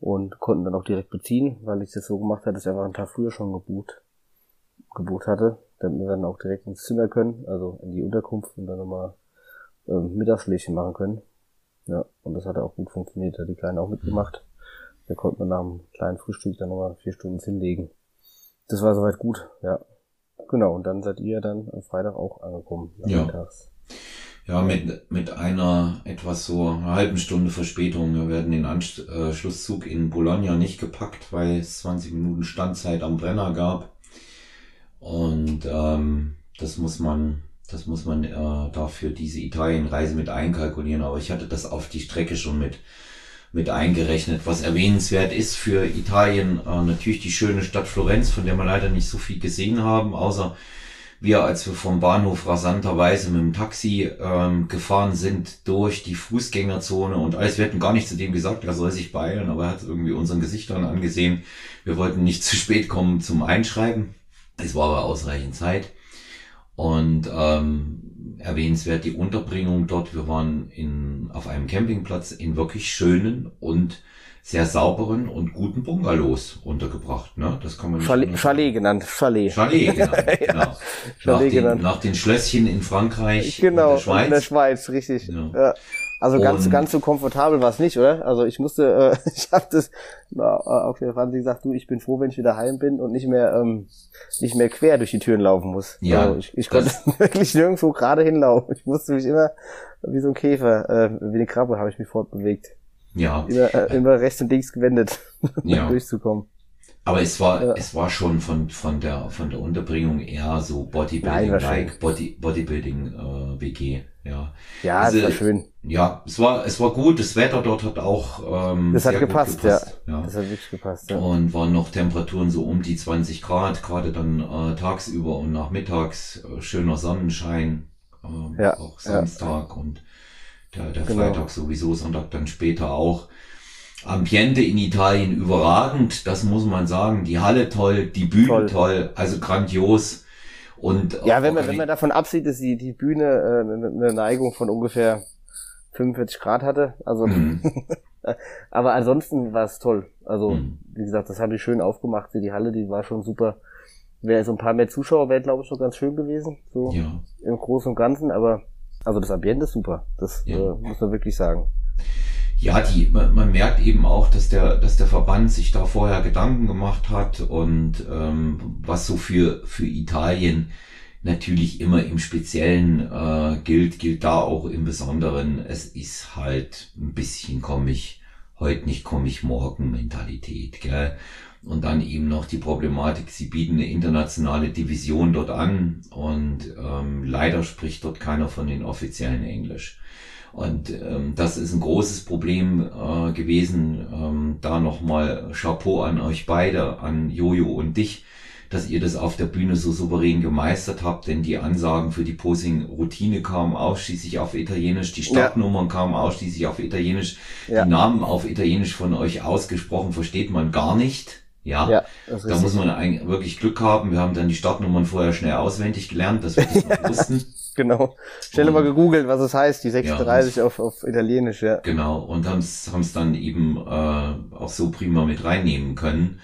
und konnten dann auch direkt beziehen, weil ich das so gemacht hatte, dass ich einfach einen Tag früher schon gebucht, gebucht hatte, damit wir dann auch direkt ins Zimmer können, also in die Unterkunft und dann nochmal ähm, Mittagsschläfchen machen können. Ja, und das hat auch gut funktioniert, hat die Kleine auch mitgemacht. Da konnte man nach einem kleinen Frühstück dann nochmal vier Stunden hinlegen. Das war soweit gut, ja. Genau, und dann seid ihr dann am Freitag auch angekommen. Nachmittags. Ja. ja, mit, mit einer etwas so einer halben Stunde Verspätung. Wir werden den Anschlusszug in Bologna nicht gepackt, weil es 20 Minuten Standzeit am Brenner gab. Und ähm, das muss man, das muss man äh, dafür diese Italienreise mit einkalkulieren. Aber ich hatte das auf die Strecke schon mit mit eingerechnet. Was erwähnenswert ist für Italien, äh, natürlich die schöne Stadt Florenz, von der wir leider nicht so viel gesehen haben, außer wir, als wir vom Bahnhof rasanterweise mit dem Taxi ähm, gefahren sind durch die Fußgängerzone und alles. Wir hätten gar nicht zu dem gesagt, er soll sich beeilen, aber er hat irgendwie unseren Gesichtern angesehen. Wir wollten nicht zu spät kommen zum Einschreiben. Es war aber ausreichend Zeit. Und ähm, erwähnenswert die Unterbringung dort. Wir waren in, auf einem Campingplatz in wirklich schönen und sehr sauberen und guten Bungalows untergebracht. Ne? Das kann man nicht Chalet, Chalet genannt. Chalet. Chalet genannt, genau. Chalet nach, genannt. Den, nach den Schlösschen in Frankreich genau, und der Schweiz. in der Schweiz, richtig. Ja. ja. Also ganz, ganz so komfortabel war es nicht, oder? Also ich musste, äh, ich habe das na, auch der Franzi gesagt, du, ich bin froh, wenn ich wieder heim bin und nicht mehr, ähm, nicht mehr quer durch die Türen laufen muss. Ja. Also ich, ich konnte wirklich nirgendwo gerade hinlaufen. Ich musste mich immer wie so ein Käfer, äh, wie eine Krabbe habe ich mich fortbewegt. Ja. Immer, äh, immer rechts und links gewendet, ja. durchzukommen. Aber es war, ja. es war schon von, von der, von der Unterbringung eher so Bodybuilding-like, Body, Bodybuilding, äh, WG, ja. Ja, also, es war schön. Ja, es war, es war gut. Das Wetter dort hat auch, ähm, Das hat gepasst, gepasst, ja. ja. Das hat wirklich gepasst, ja. Und waren noch Temperaturen so um die 20 Grad, gerade dann, äh, tagsüber und nachmittags, äh, schöner Sonnenschein, äh, ja. auch Samstag und der, der genau. Freitag sowieso, Sonntag dann später auch. Ambiente in Italien überragend, das muss man sagen. Die Halle toll, die Bühne toll, toll also grandios. Und ja, wenn man, wenn man davon absieht, dass die, die Bühne äh, eine Neigung von ungefähr 45 Grad hatte. Also, mhm. aber ansonsten war es toll. Also, mhm. wie gesagt, das habe ich schön aufgemacht. Die Halle, die war schon super. Wäre so ein paar mehr Zuschauer, wäre glaube ich schon ganz schön gewesen. So ja. im Großen und Ganzen. Aber also das Ambiente ist super. Das ja. äh, muss man wirklich sagen. Ja, die, man, man, merkt eben auch, dass der, dass der Verband sich da vorher Gedanken gemacht hat und ähm, was so für, für Italien natürlich immer im Speziellen äh, gilt, gilt da auch im Besonderen. Es ist halt ein bisschen komm ich heute nicht, komm ich morgen Mentalität, gell? Und dann eben noch die Problematik, sie bieten eine internationale Division dort an und ähm, leider spricht dort keiner von den offiziellen Englisch. Und ähm, das ist ein großes Problem äh, gewesen. Ähm, da nochmal Chapeau an euch beide, an Jojo und dich, dass ihr das auf der Bühne so souverän gemeistert habt, denn die Ansagen für die Posing-Routine kamen ausschließlich auf Italienisch, die Startnummern ja. kamen ausschließlich auf Italienisch, ja. die Namen auf Italienisch von euch ausgesprochen versteht man gar nicht. Ja, ja da muss man eigentlich wirklich Glück haben. Wir haben dann die Startnummern vorher schnell auswendig gelernt, dass wir das noch wussten. Genau. Schnell mal gegoogelt, was es heißt, die 36 ja, auf, auf Italienisch, ja. Genau, und haben es dann eben äh, auch so prima mit reinnehmen können.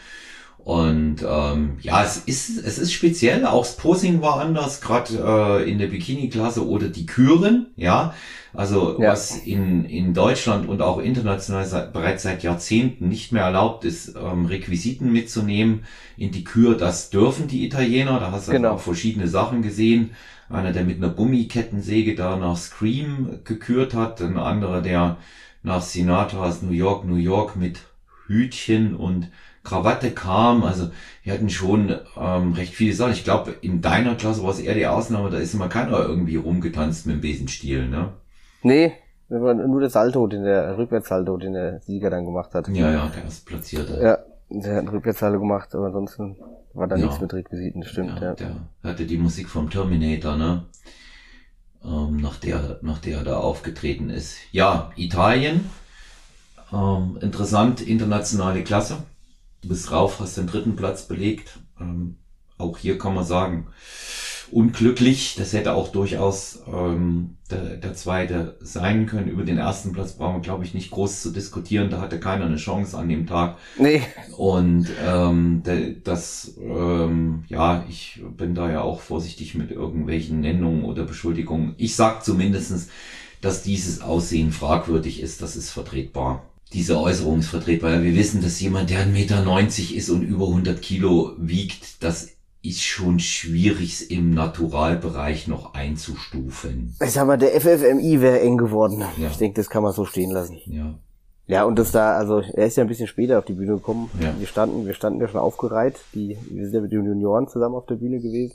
Und ähm, ja, es ist, es ist speziell, auch das Posing war anders, gerade äh, in der Bikini-Klasse oder die Küren, ja. Also ja. was in, in Deutschland und auch international seit, bereits seit Jahrzehnten nicht mehr erlaubt ist, ähm, Requisiten mitzunehmen in die Kür, das dürfen die Italiener. Da hast du genau. auch verschiedene Sachen gesehen. Einer, der mit einer Gummikettensäge da nach Scream gekürt hat, ein anderer, der nach Sinatra's New York, New York mit Hütchen und Krawatte kam. Also wir hatten schon ähm, recht viele Sachen. Ich glaube, in deiner Klasse war es eher die Ausnahme, da ist immer keiner irgendwie rumgetanzt mit dem Besenstiel, ne? Nee, nur der Salto, den der Rückwärtssalto, den der Sieger dann gemacht hat. Ja, ja, der ist platziert. Ja, der hat einen Rückwärtssalto gemacht, aber ansonsten war da ja. nichts mit Requisiten, stimmt. Ja, ja. Der hatte die Musik vom Terminator, ne? Ähm, nach der, nach der er da aufgetreten ist. Ja, Italien. Ähm, interessant, internationale Klasse. Du bist rauf, hast den dritten Platz belegt. Ähm, auch hier kann man sagen, unglücklich. Das hätte auch durchaus ähm, der, der zweite sein können. Über den ersten Platz brauchen wir, glaube ich, nicht groß zu diskutieren. Da hatte keiner eine Chance an dem Tag. Nee. Und ähm, das, ähm, ja, ich bin da ja auch vorsichtig mit irgendwelchen Nennungen oder Beschuldigungen. Ich sag zumindestens, dass dieses Aussehen fragwürdig ist. Das ist vertretbar diese Äußerung ist vertretbar. Wir wissen, dass jemand, der 1,90 Meter ist und über 100 Kilo wiegt, das ist schon schwierig im Naturalbereich noch einzustufen. Ich sag mal, der FFMI wäre eng geworden. Ja. Ich denke, das kann man so stehen lassen. Ja. Ja, und das da, also er ist ja ein bisschen später auf die Bühne gekommen. Ja. Wir standen, wir standen ja schon aufgereiht. Die, wir sind ja mit den Junioren zusammen auf der Bühne gewesen.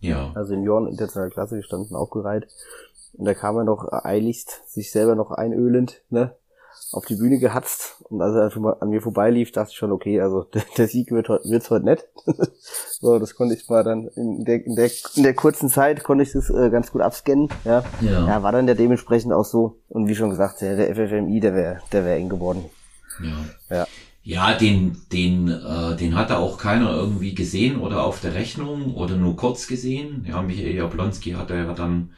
Ja. Also Junioren internationale Klasse, wir standen aufgereiht. Und da kam er noch eiligst, sich selber noch einölend, ne? Auf die Bühne gehatzt und als er einfach mal an mir vorbeilief, dachte ich schon, okay, also der, der Sieg wird wird's heute nett. so, das konnte ich mal dann in der, in der, in der kurzen Zeit konnte ich das äh, ganz gut abscannen. Ja. ja. ja, war dann ja dementsprechend auch so. Und wie schon gesagt, der, der FFMI, der wäre der wäre eng geworden. Ja. ja. Ja, den, den, äh, den hatte auch keiner irgendwie gesehen oder auf der Rechnung oder nur kurz gesehen. Ja, Michael Jablonski hatte ja dann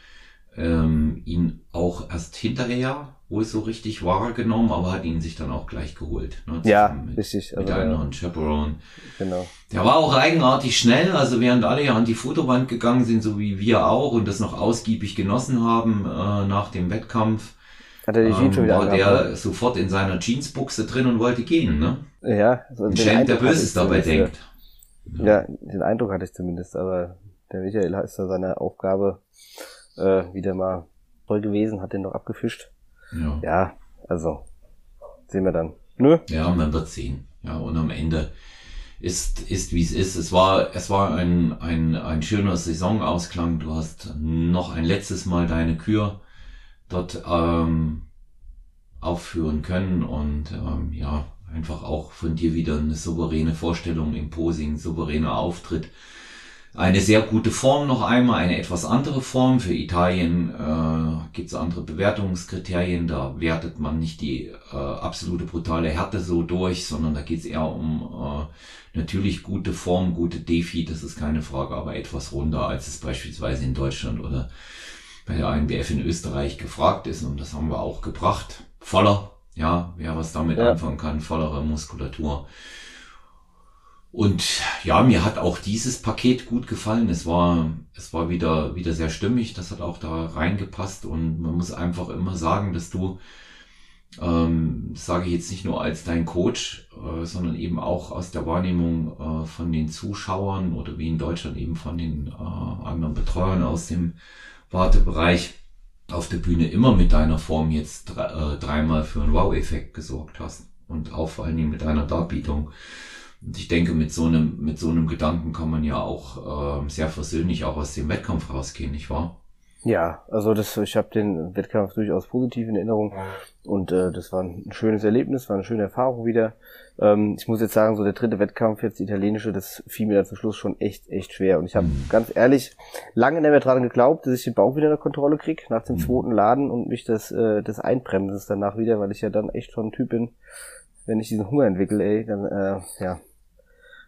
ähm, ihn auch erst hinterher wohl so richtig wahrgenommen, aber hat ihn sich dann auch gleich geholt. Ne, ja, mit, richtig. Mit also, einer ja. Chaperone. Genau. Der war auch eigenartig schnell, also während alle ja an die Fotowand gegangen sind, so wie wir auch, und das noch ausgiebig genossen haben äh, nach dem Wettkampf, hat er die Jeans ähm, schon wieder war der ne? sofort in seiner Jeansbuchse drin und wollte gehen, ne? Ja. Also Ein Champ, der Böses dabei denkt. Ja. ja, den Eindruck hatte ich zumindest, aber der Michael ist da seine Aufgabe äh, wieder mal voll gewesen, hat den noch abgefischt. Ja. ja, also sehen wir dann. Nö? Ja, man wird sehen. Ja, und am Ende ist, ist wie es ist. Es war, es war ein, ein, ein schöner Saisonausklang. Du hast noch ein letztes Mal deine Kür dort ähm, aufführen können und ähm, ja, einfach auch von dir wieder eine souveräne Vorstellung im Posing, souveräner Auftritt eine sehr gute Form noch einmal, eine etwas andere Form. Für Italien äh, gibt es andere Bewertungskriterien. Da wertet man nicht die äh, absolute brutale Härte so durch, sondern da geht es eher um äh, natürlich gute Form, gute Defi, das ist keine Frage, aber etwas runder, als es beispielsweise in Deutschland oder bei der ANBF in Österreich gefragt ist. Und das haben wir auch gebracht. Voller, ja, wer was damit ja. anfangen kann, vollere Muskulatur. Und ja, mir hat auch dieses Paket gut gefallen. Es war, es war wieder, wieder sehr stimmig. Das hat auch da reingepasst. Und man muss einfach immer sagen, dass du, ähm, das sage ich jetzt nicht nur als dein Coach, äh, sondern eben auch aus der Wahrnehmung äh, von den Zuschauern oder wie in Deutschland eben von den äh, anderen Betreuern aus dem Wartebereich auf der Bühne immer mit deiner Form jetzt äh, dreimal für einen Wow-Effekt gesorgt hast. Und auch vor allen Dingen mit deiner Darbietung. Und ich denke, mit so einem, mit so einem Gedanken kann man ja auch äh, sehr versöhnlich auch aus dem Wettkampf rausgehen, nicht wahr? Ja, also das, ich habe den Wettkampf durchaus positiv in Erinnerung und äh, das war ein schönes Erlebnis, war eine schöne Erfahrung wieder. Ähm, ich muss jetzt sagen, so der dritte Wettkampf, jetzt die italienische, das fiel mir dann zum Schluss schon echt, echt schwer. Und ich habe mhm. ganz ehrlich lange nicht mehr dran geglaubt, dass ich den Bauch wieder in der Kontrolle krieg nach dem mhm. zweiten Laden und mich das, äh, das Einbremsen danach wieder, weil ich ja dann echt schon ein Typ bin, wenn ich diesen Hunger entwickle, ey, dann äh, ja,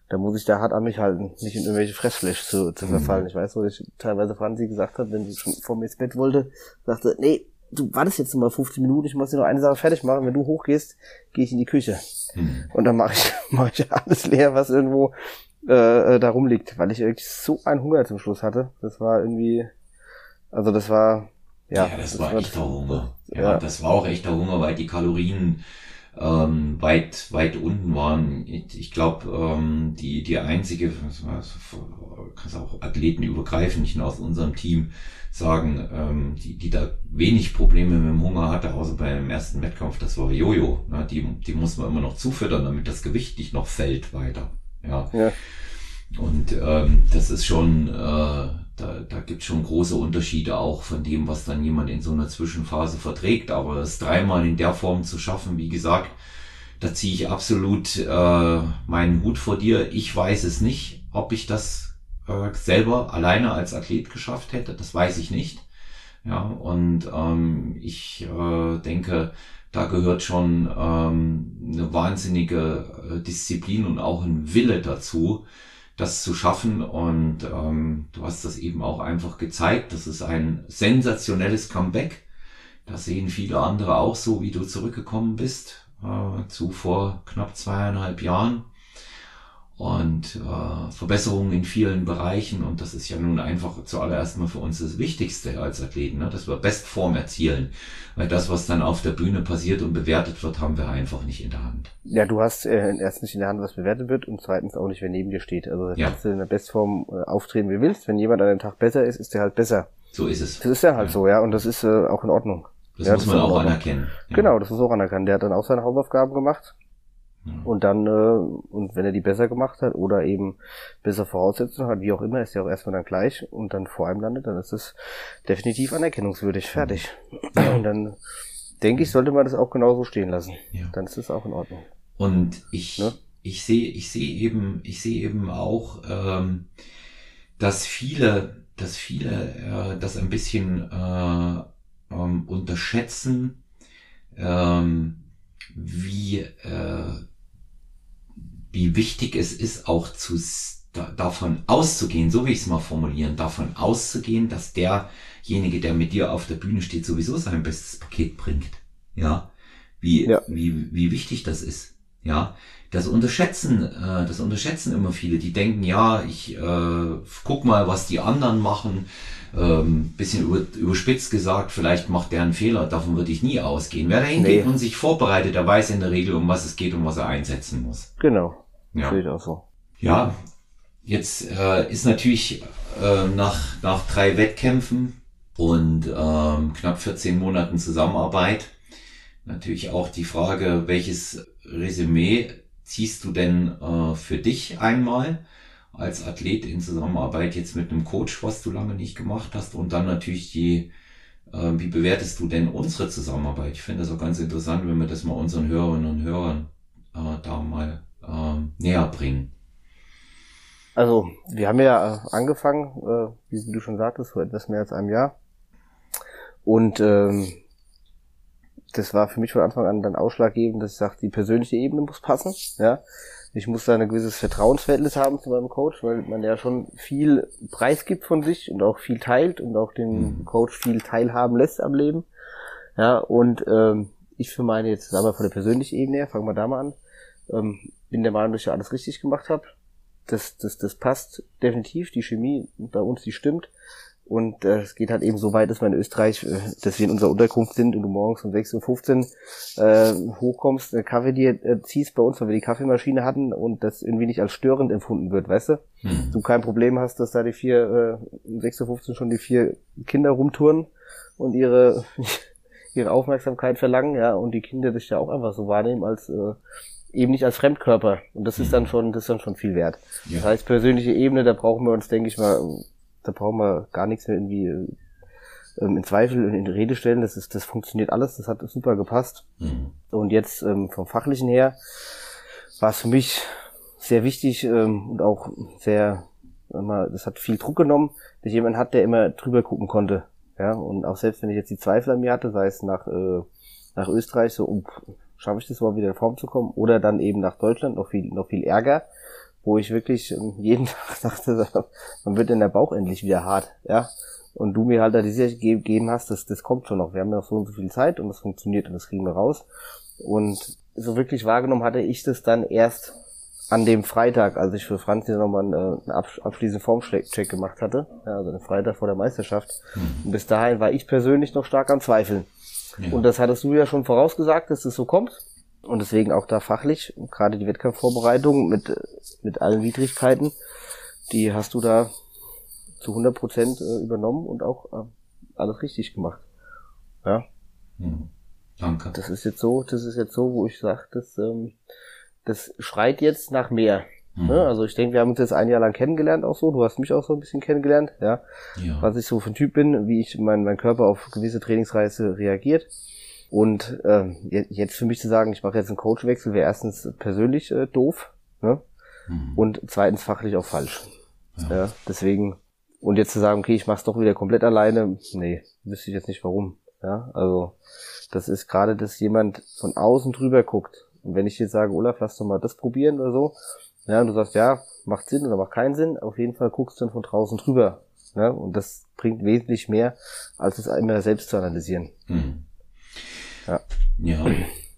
da muss ich da hart an mich halten, nicht in irgendwelche Fressfleisch zu, zu verfallen. Mhm. Ich weiß, wo ich teilweise Franzi gesagt habe, wenn sie schon vor mir ins Bett wollte, sagte, nee, du wartest jetzt mal 15 Minuten, ich muss dir noch eine Sache fertig machen. Wenn du hochgehst, gehe ich in die Küche. Mhm. Und dann mache ich, mach ich alles leer, was irgendwo äh, äh, da rumliegt, weil ich wirklich so einen Hunger zum Schluss hatte. Das war irgendwie, also das war, Ja, ja das, das war echter Hunger. Ja, ja, das war auch echter Hunger, weil die Kalorien ähm, weit weit unten waren. Ich, ich glaube, ähm, die die einzige, kannst auch athletenübergreifend nicht nur aus unserem Team sagen, ähm, die die da wenig Probleme mit dem Hunger hatte, außer beim ersten Wettkampf, das war Jojo. Ne? Die die muss man immer noch zufüttern, damit das Gewicht nicht noch fällt weiter. Ja. ja. Und ähm, das ist schon, äh, da, da gibt schon große Unterschiede auch von dem, was dann jemand in so einer Zwischenphase verträgt. Aber es dreimal in der Form zu schaffen, wie gesagt, da ziehe ich absolut äh, meinen Hut vor dir. Ich weiß es nicht, ob ich das äh, selber alleine als Athlet geschafft hätte. Das weiß ich nicht. Ja, und ähm, ich äh, denke, da gehört schon ähm, eine wahnsinnige äh, Disziplin und auch ein Wille dazu, das zu schaffen. Und ähm, du hast das eben auch einfach gezeigt. Das ist ein sensationelles Comeback. Das sehen viele andere auch so, wie du zurückgekommen bist, äh, zu vor knapp zweieinhalb Jahren und äh, Verbesserungen in vielen Bereichen. Und das ist ja nun einfach zuallererst mal für uns das Wichtigste als Athleten, ne? dass wir Bestform erzielen. Weil das, was dann auf der Bühne passiert und bewertet wird, haben wir einfach nicht in der Hand. Ja, du hast äh, erst nicht in der Hand, was bewertet wird und zweitens auch nicht, wer neben dir steht. Also ja. kannst du in der Bestform äh, auftreten, wie willst. Wenn jemand an einem Tag besser ist, ist der halt besser. So ist es. Das ist ja halt ja. so, ja. Und das ist äh, auch in Ordnung. Das ja, muss das man auch anerkennen. Ja. Genau, das muss auch anerkennen. Der hat dann auch seine Hausaufgaben gemacht und dann, äh, und wenn er die besser gemacht hat oder eben besser Voraussetzungen hat, wie auch immer, ist ja auch erstmal dann gleich und dann vor einem landet, dann ist es definitiv anerkennungswürdig, fertig. Ja. Und dann denke ich, sollte man das auch genauso stehen lassen. Ja. Dann ist es auch in Ordnung. Und ich, ne? ich sehe, ich sehe eben, ich sehe eben auch, ähm, dass viele, dass viele äh, das ein bisschen äh, ähm, unterschätzen, ähm, wie äh, wie wichtig es ist, auch zu, da, davon auszugehen, so wie ich es mal formulieren, davon auszugehen, dass derjenige, der mit dir auf der Bühne steht, sowieso sein bestes Paket bringt. Ja, wie, ja. wie, wie wichtig das ist. Ja, das unterschätzen, äh, das unterschätzen immer viele. Die denken, ja, ich äh, guck mal, was die anderen machen. Ähm, bisschen über, überspitzt gesagt, vielleicht macht der einen Fehler, davon würde ich nie ausgehen. Wer dahin nee. geht und sich vorbereitet, der weiß in der Regel, um was es geht und was er einsetzen muss. Genau. Ja. Sehe ich auch so. Ja, jetzt äh, ist natürlich äh, nach, nach drei Wettkämpfen und ähm, knapp 14 Monaten Zusammenarbeit natürlich auch die Frage, welches Resümee ziehst du denn äh, für dich einmal als Athlet in Zusammenarbeit jetzt mit einem Coach, was du lange nicht gemacht hast und dann natürlich die, äh, wie bewertest du denn unsere Zusammenarbeit? Ich finde das auch ganz interessant, wenn wir das mal unseren Hörerinnen und Hörern äh, da mal näher bringen? Also, wir haben ja angefangen, äh, wie du schon sagtest, vor etwas mehr als einem Jahr. Und ähm, das war für mich von Anfang an dann ausschlaggebend, dass ich sage, die persönliche Ebene muss passen. Ja, ich muss da ein gewisses Vertrauensverhältnis haben zu meinem Coach, weil man ja schon viel preisgibt von sich und auch viel teilt und auch den mhm. Coach viel teilhaben lässt am Leben. Ja, und ähm, ich für meine jetzt, sagen wir von der persönlichen Ebene her, fangen wir da mal an, ähm, bin der Meinung, dass ich alles richtig gemacht habe. Das, das, das passt definitiv. Die Chemie bei uns, die stimmt. Und äh, es geht halt eben so weit, dass wir in Österreich, äh, dass wir in unserer Unterkunft sind und du morgens um 6.15 Uhr äh, hochkommst, einen Kaffee dir äh, ziehst bei uns, weil wir die Kaffeemaschine hatten und das irgendwie nicht als störend empfunden wird, weißt du? Mhm. Du kein Problem hast, dass da die vier, äh, um 6.15 Uhr schon die vier Kinder rumtouren und ihre, ihre Aufmerksamkeit verlangen, ja, und die Kinder dich ja auch einfach so wahrnehmen als äh, eben nicht als Fremdkörper. Und das ist dann mhm. schon, das ist dann schon viel wert. Ja. Das heißt, persönliche Ebene, da brauchen wir uns, denke ich mal, da brauchen wir gar nichts mehr irgendwie ähm, in Zweifel und in Rede stellen. Das ist, das funktioniert alles, das hat super gepasst. Mhm. Und jetzt ähm, vom Fachlichen her war es für mich sehr wichtig ähm, und auch sehr, immer, das hat viel Druck genommen, dass jemand hat, der immer drüber gucken konnte. Ja, und auch selbst wenn ich jetzt die Zweifel an mir hatte, sei es nach, äh, nach Österreich, so, um, schaffe ich das mal wieder in Form zu kommen oder dann eben nach Deutschland noch viel, noch viel Ärger, wo ich wirklich ähm, jeden Tag dachte, man wird in der Bauch endlich wieder hart, ja. Und du mir halt da die Sicherheit gegeben hast, das, das kommt schon noch. Wir haben ja noch so und so viel Zeit und das funktioniert und das kriegen wir raus. Und so wirklich wahrgenommen hatte ich das dann erst an dem Freitag, als ich für Franzi nochmal einen, abschließenden Formcheck gemacht hatte, ja, also den Freitag vor der Meisterschaft. Mhm. Und bis dahin war ich persönlich noch stark am Zweifeln. Ja. Und das hattest du ja schon vorausgesagt, dass es so kommt. Und deswegen auch da fachlich, gerade die Wettkampfvorbereitung mit, mit allen Widrigkeiten, die hast du da zu 100 Prozent äh, übernommen und auch äh, alles richtig gemacht. Ja. Mhm. Danke. Das ist jetzt so, das ist jetzt so, wo ich sage, das, ähm, das schreit jetzt nach mehr. Mhm. Ne? Also ich denke, wir haben uns jetzt ein Jahr lang kennengelernt auch so. Du hast mich auch so ein bisschen kennengelernt, ja. ja. Was ich so für ein Typ bin, wie ich mein, mein Körper auf gewisse Trainingsreize reagiert. Und ähm, jetzt für mich zu sagen, ich mache jetzt einen Coachwechsel, wäre erstens persönlich äh, doof, ne? Mhm. Und zweitens fachlich auch falsch. Ja. ja. Deswegen, und jetzt zu sagen, okay, ich mache es doch wieder komplett alleine, nee, wüsste ich jetzt nicht warum. Ja, also das ist gerade, dass jemand von außen drüber guckt. Und wenn ich jetzt sage, Olaf, lass doch mal das probieren oder so, ja, und du sagst, ja, macht Sinn oder macht keinen Sinn, auf jeden Fall guckst du dann von draußen drüber. Ja, und das bringt wesentlich mehr, als es immer selbst zu analysieren. Mhm. Ja. ja.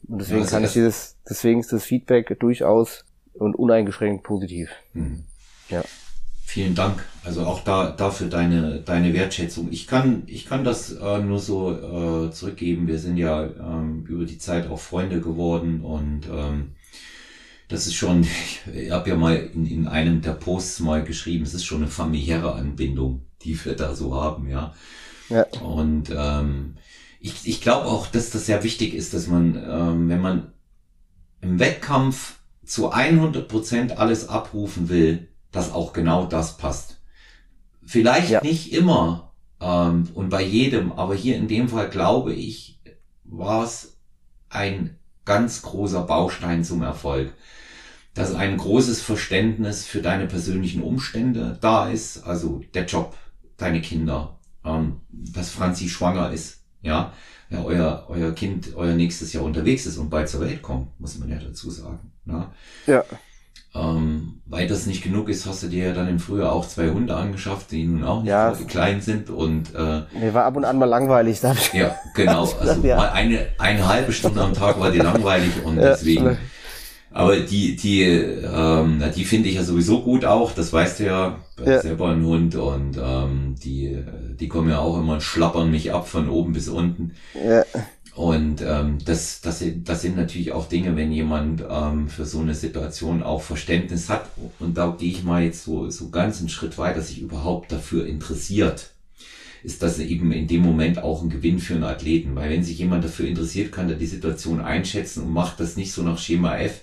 Und deswegen ja, kann ich dieses, deswegen ist das Feedback durchaus und uneingeschränkt positiv. Mhm. Ja. Vielen Dank. Also auch da dafür deine deine Wertschätzung. Ich kann ich kann das äh, nur so äh, zurückgeben. Wir sind ja ähm, über die Zeit auch Freunde geworden und ähm, das ist schon. Ich habe ja mal in, in einem der Posts mal geschrieben. Es ist schon eine familiäre Anbindung, die wir da so haben, ja. ja. Und ähm, ich ich glaube auch, dass das sehr wichtig ist, dass man, ähm, wenn man im Wettkampf zu 100 Prozent alles abrufen will, dass auch genau das passt. Vielleicht ja. nicht immer ähm, und bei jedem, aber hier in dem Fall glaube ich, war es ein ganz großer Baustein zum Erfolg. Dass ein großes Verständnis für deine persönlichen Umstände da ist, also der Job, deine Kinder, ähm, dass Franzi schwanger ist, ja, ja, euer, euer Kind, euer nächstes Jahr unterwegs ist und bald zur Welt kommt, muss man ja dazu sagen. Ne? Ja. Ähm, weil das nicht genug ist, hast du dir ja dann im Frühjahr auch zwei Hunde angeschafft, die nun auch nicht ja, klein sind und äh, mir war ab und an mal langweilig, ich. Ja, genau. Also ja. mal eine eine halbe Stunde am Tag war die langweilig und ja, deswegen. Aber die die ähm, die finde ich ja sowieso gut auch. Das weißt du ja. ja. Selber ein Hund und ähm, die die kommen ja auch immer und schlappern mich ab von oben bis unten. Ja. Und ähm, das, das, sind, das sind natürlich auch Dinge, wenn jemand ähm, für so eine Situation auch Verständnis hat. Und da gehe ich mal jetzt so, so ganz einen Schritt weiter, sich überhaupt dafür interessiert, ist das eben in dem Moment auch ein Gewinn für einen Athleten. Weil wenn sich jemand dafür interessiert, kann er die Situation einschätzen und macht das nicht so nach Schema F.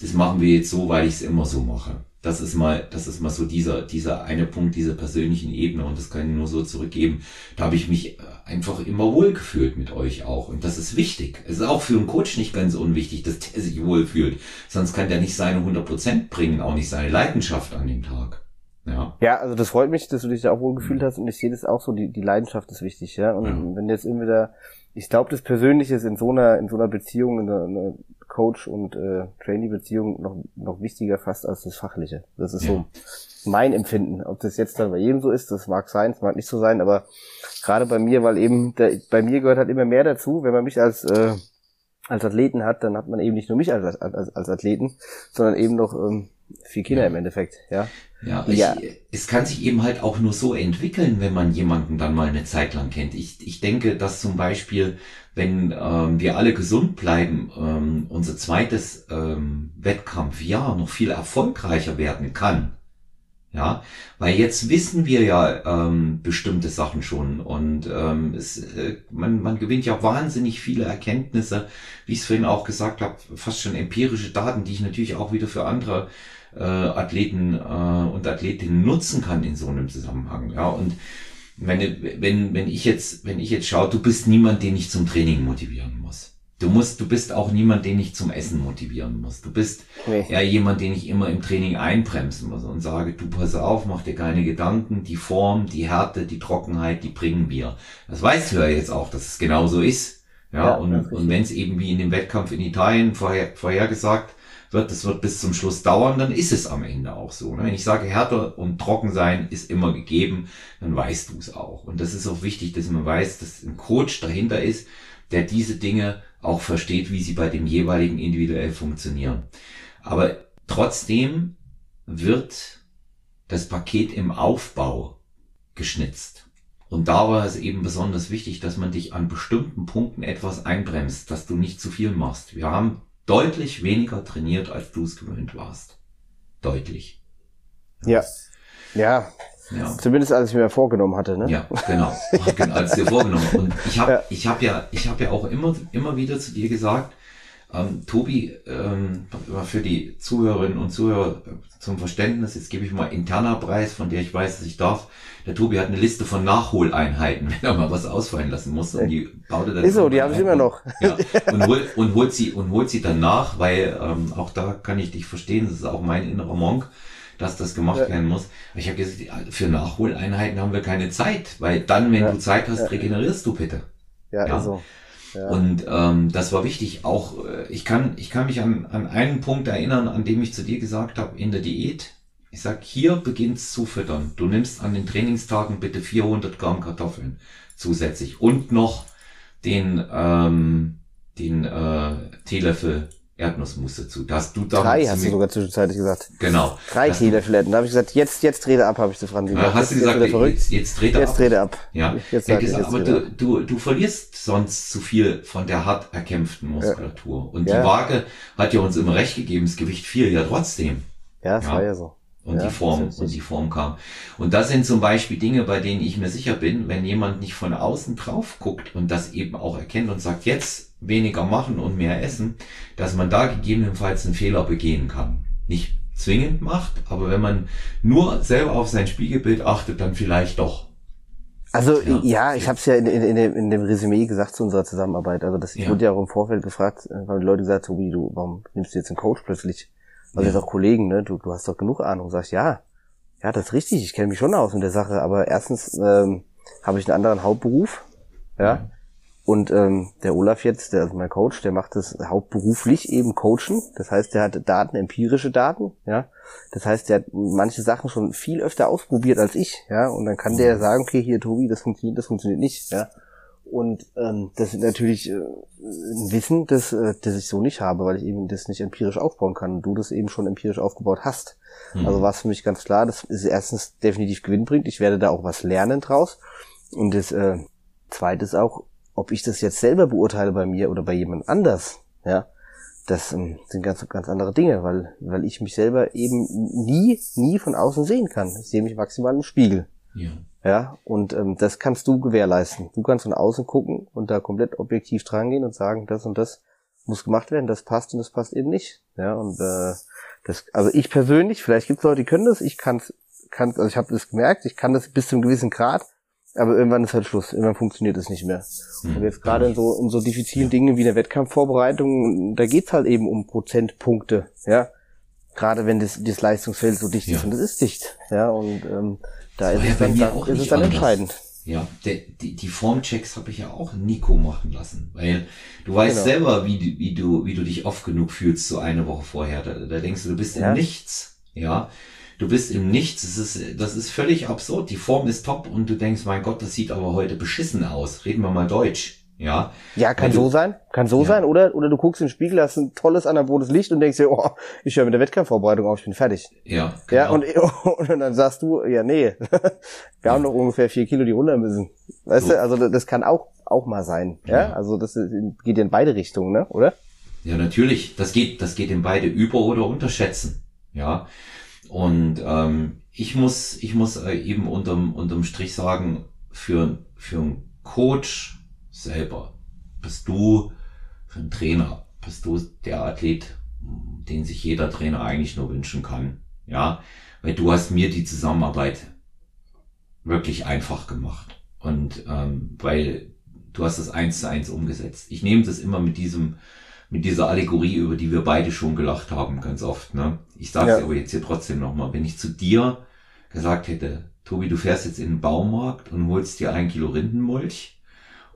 Das machen wir jetzt so, weil ich es immer so mache. Das ist mal, das ist mal so dieser, dieser eine Punkt dieser persönlichen Ebene und das kann ich nur so zurückgeben. Da habe ich mich äh, einfach immer wohlgefühlt mit euch auch und das ist wichtig. Es ist auch für einen Coach nicht ganz unwichtig, dass der sich wohlfühlt. Sonst kann der nicht seine 100 Prozent bringen, auch nicht seine Leidenschaft an den Tag. Ja. ja, also das freut mich, dass du dich da auch wohlgefühlt hast und ich sehe das auch so, die, die Leidenschaft ist wichtig, ja. Und ja. wenn jetzt irgendwie da, ich glaube, das Persönliche ist in so einer, in so einer Beziehung, in einer, einer Coach- und äh, Trainee-Beziehung noch, noch wichtiger fast als das Fachliche. Das ist so mein Empfinden. Ob das jetzt dann bei jedem so ist, das mag sein, es mag nicht so sein, aber gerade bei mir, weil eben, der, bei mir gehört halt immer mehr dazu, wenn man mich als äh, als Athleten hat, dann hat man eben nicht nur mich als, als, als Athleten, sondern eben noch ähm, vier Kinder ja. im Endeffekt, ja. Ja, ja. Ich, es kann sich eben halt auch nur so entwickeln, wenn man jemanden dann mal eine Zeit lang kennt. Ich, ich denke, dass zum Beispiel, wenn ähm, wir alle gesund bleiben, ähm, unser zweites ähm, Wettkampfjahr noch viel erfolgreicher werden kann. Ja, weil jetzt wissen wir ja ähm, bestimmte Sachen schon und ähm, es, äh, man, man gewinnt ja wahnsinnig viele Erkenntnisse, wie ich es vorhin auch gesagt habe, fast schon empirische Daten, die ich natürlich auch wieder für andere äh, Athleten äh, und Athletinnen nutzen kann in so einem Zusammenhang. Ja, und wenn, wenn, wenn ich jetzt, wenn ich jetzt schaue, du bist niemand, den ich zum Training motivieren muss. Du musst, du bist auch niemand, den ich zum Essen motivieren muss. Du bist nee. ja jemand, den ich immer im Training einbremsen muss und sage, du pass auf, mach dir keine Gedanken, die Form, die Härte, die Trockenheit, die bringen wir. Das weißt du ja jetzt auch, dass es genau so ist. Ja, ja und, und wenn es eben wie in dem Wettkampf in Italien vorher, vorhergesagt wird, das wird bis zum Schluss dauern, dann ist es am Ende auch so. Ne? Wenn ich sage, härter und trocken sein ist immer gegeben, dann weißt du es auch. Und das ist auch wichtig, dass man weiß, dass ein Coach dahinter ist, der diese Dinge auch versteht, wie sie bei dem jeweiligen individuell funktionieren. Aber trotzdem wird das Paket im Aufbau geschnitzt. Und da war es eben besonders wichtig, dass man dich an bestimmten Punkten etwas einbremst, dass du nicht zu viel machst. Wir haben deutlich weniger trainiert, als du es gewöhnt warst. Deutlich. Ja. Ja. ja. Zumindest als ich mir vorgenommen hatte, ne? Ja, genau. als dir vorgenommen. Und ich habe ja. ich habe ja ich habe ja auch immer immer wieder zu dir gesagt, ähm, Tobi, ähm, für die Zuhörerinnen und Zuhörer zum Verständnis, jetzt gebe ich mal interner Preis, von der ich weiß, dass ich darf. Der Tobi hat eine Liste von Nachholeinheiten, wenn er mal was ausfallen lassen muss. Und die baut er dann Ist so, die habe ich immer noch. Ja, und, hol, und, holt sie, und holt sie dann nach, weil ähm, auch da kann ich dich verstehen, das ist auch mein innerer Monk dass das gemacht ja. werden muss. Ich habe gesagt, für Nachholeinheiten haben wir keine Zeit, weil dann, wenn ja. du Zeit hast, regenerierst du bitte. Ja, ja. also. Und ähm, das war wichtig. Auch äh, ich kann ich kann mich an, an einen Punkt erinnern, an dem ich zu dir gesagt habe in der Diät. Ich sag, hier beginnt's zu füttern. Du nimmst an den Trainingstagen bitte 400 Gramm Kartoffeln zusätzlich und noch den ähm, den äh, Teelöffel Erdnussmusse zu. Das du Drei hast du sogar zwischenzeitlich gesagt. Genau. Drei Teelöffel Da habe ich gesagt, jetzt, jetzt dreh ab, habe ich zu Franzi gesagt. hast du gesagt, jetzt, jetzt, jetzt dreh ab. Jetzt dreh ab. Ja. Jetzt ja, gesagt, aber du, du, du verlierst sonst zu viel von der hart erkämpften Muskulatur. Ja. Und die ja. Waage hat ja uns immer recht gegeben, das Gewicht fiel ja trotzdem. Ja, das ja. war ja so. Und die Form, und die Form kam. Und das sind zum Beispiel Dinge, bei denen ich mir sicher bin, wenn jemand nicht von außen drauf guckt und das eben auch erkennt und sagt, jetzt weniger machen und mehr essen, dass man da gegebenenfalls einen Fehler begehen kann. Nicht zwingend macht, aber wenn man nur selber auf sein Spiegelbild achtet, dann vielleicht doch. Also ja, ja ich habe es ja in, in, in, dem, in dem Resümee gesagt zu unserer Zusammenarbeit. Also das ja. wurde ja auch im Vorfeld gefragt, äh, weil die Leute gesagt, Tobi, du, warum nimmst du jetzt einen Coach plötzlich? Also ja. jetzt auch Kollegen, ne? Du, du hast doch genug Ahnung. Sag ich, ja, ja, das ist richtig. Ich kenne mich schon aus in der Sache. Aber erstens ähm, habe ich einen anderen Hauptberuf, ja. Und ähm, der Olaf jetzt, der ist mein Coach, der macht das hauptberuflich eben Coachen. Das heißt, der hat Daten, empirische Daten, ja. Das heißt, der hat manche Sachen schon viel öfter ausprobiert als ich, ja. Und dann kann der sagen, okay, hier Tobi, das funktioniert, das funktioniert nicht, ja. Und ähm, das ist natürlich äh, ein Wissen, das, äh, das ich so nicht habe, weil ich eben das nicht empirisch aufbauen kann und du das eben schon empirisch aufgebaut hast. Mhm. Also war es für mich ganz klar, das ist erstens definitiv gewinnbringend. Ich werde da auch was lernen draus. Und das äh, zweite ist auch, ob ich das jetzt selber beurteile bei mir oder bei jemand anders, ja, das ähm, sind ganz, ganz andere Dinge, weil, weil ich mich selber eben nie, nie von außen sehen kann. Ich sehe mich maximal im Spiegel. Ja. Ja, und ähm, das kannst du gewährleisten. Du kannst von außen gucken und da komplett objektiv drangehen und sagen, das und das muss gemacht werden, das passt und das passt eben nicht. Ja, und äh, das, also ich persönlich, vielleicht gibt es Leute, die können das, ich kann kann, also ich habe das gemerkt, ich kann das bis zu einem gewissen Grad, aber irgendwann ist halt Schluss. Irgendwann funktioniert es nicht mehr. Hm. Und jetzt gerade in so, in so diffizilen. Dingen wie der Wettkampfvorbereitung, da geht's halt eben um Prozentpunkte, ja. Gerade wenn das, das Leistungsfeld so dicht ja. ist und es ist dicht, ja. Und ähm, da ist, es dann, da ist es dann entscheidend. Ja, der, die, die Formchecks habe ich ja auch Nico machen lassen, weil du weißt genau. selber, wie, wie du, wie du dich oft genug fühlst, so eine Woche vorher. Da, da denkst du, du bist ja. in nichts, ja. Du bist im Nichts. Das ist, das ist völlig absurd. Die Form ist top und du denkst, mein Gott, das sieht aber heute beschissen aus. Reden wir mal Deutsch. Ja. Ja, kann so sein. Kann so ja. sein. Oder, oder du guckst in den Spiegel, hast ein tolles anaboles Licht und denkst dir, oh, ich höre mit der Wettkampfvorbereitung auf, ich bin fertig. Ja. Genau. Ja, und, und dann sagst du, ja, nee, wir haben noch ungefähr vier Kilo, die runter müssen. Weißt so. du, also das kann auch, auch mal sein. Ja. ja? Also das geht ja in beide Richtungen, ne, oder? Ja, natürlich. Das geht, das geht in beide über- oder unterschätzen. Ja. Und ähm, ich muss, ich muss äh, eben unterm, unterm Strich sagen, für, für einen Coach selber bist du, für einen Trainer bist du der Athlet, den sich jeder Trainer eigentlich nur wünschen kann. Ja, weil du hast mir die Zusammenarbeit wirklich einfach gemacht. Und ähm, weil du hast das eins zu eins umgesetzt. Ich nehme das immer mit diesem mit dieser Allegorie, über die wir beide schon gelacht haben, ganz oft. Ne? Ich sage es ja. aber jetzt hier trotzdem nochmal. Wenn ich zu dir gesagt hätte, Tobi, du fährst jetzt in den Baumarkt und holst dir ein Kilo Rindenmulch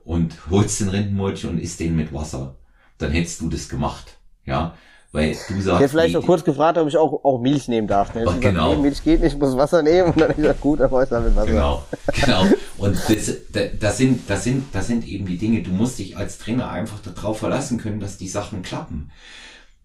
und holst den Rindenmulch und isst den mit Wasser, dann hättest du das gemacht. Ja, weil du sagst. Ich hätte vielleicht noch kurz gefragt, ob ich auch, auch Milch nehmen darf. Ne? Oh, genau. Gesagt, nee, Milch geht nicht, ich muss Wasser nehmen. Und dann ich gesagt, gut, dann ich damit Wasser. Genau, genau. Und das, das, sind, das, sind, das sind eben die Dinge, du musst dich als Trainer einfach darauf verlassen können, dass die Sachen klappen.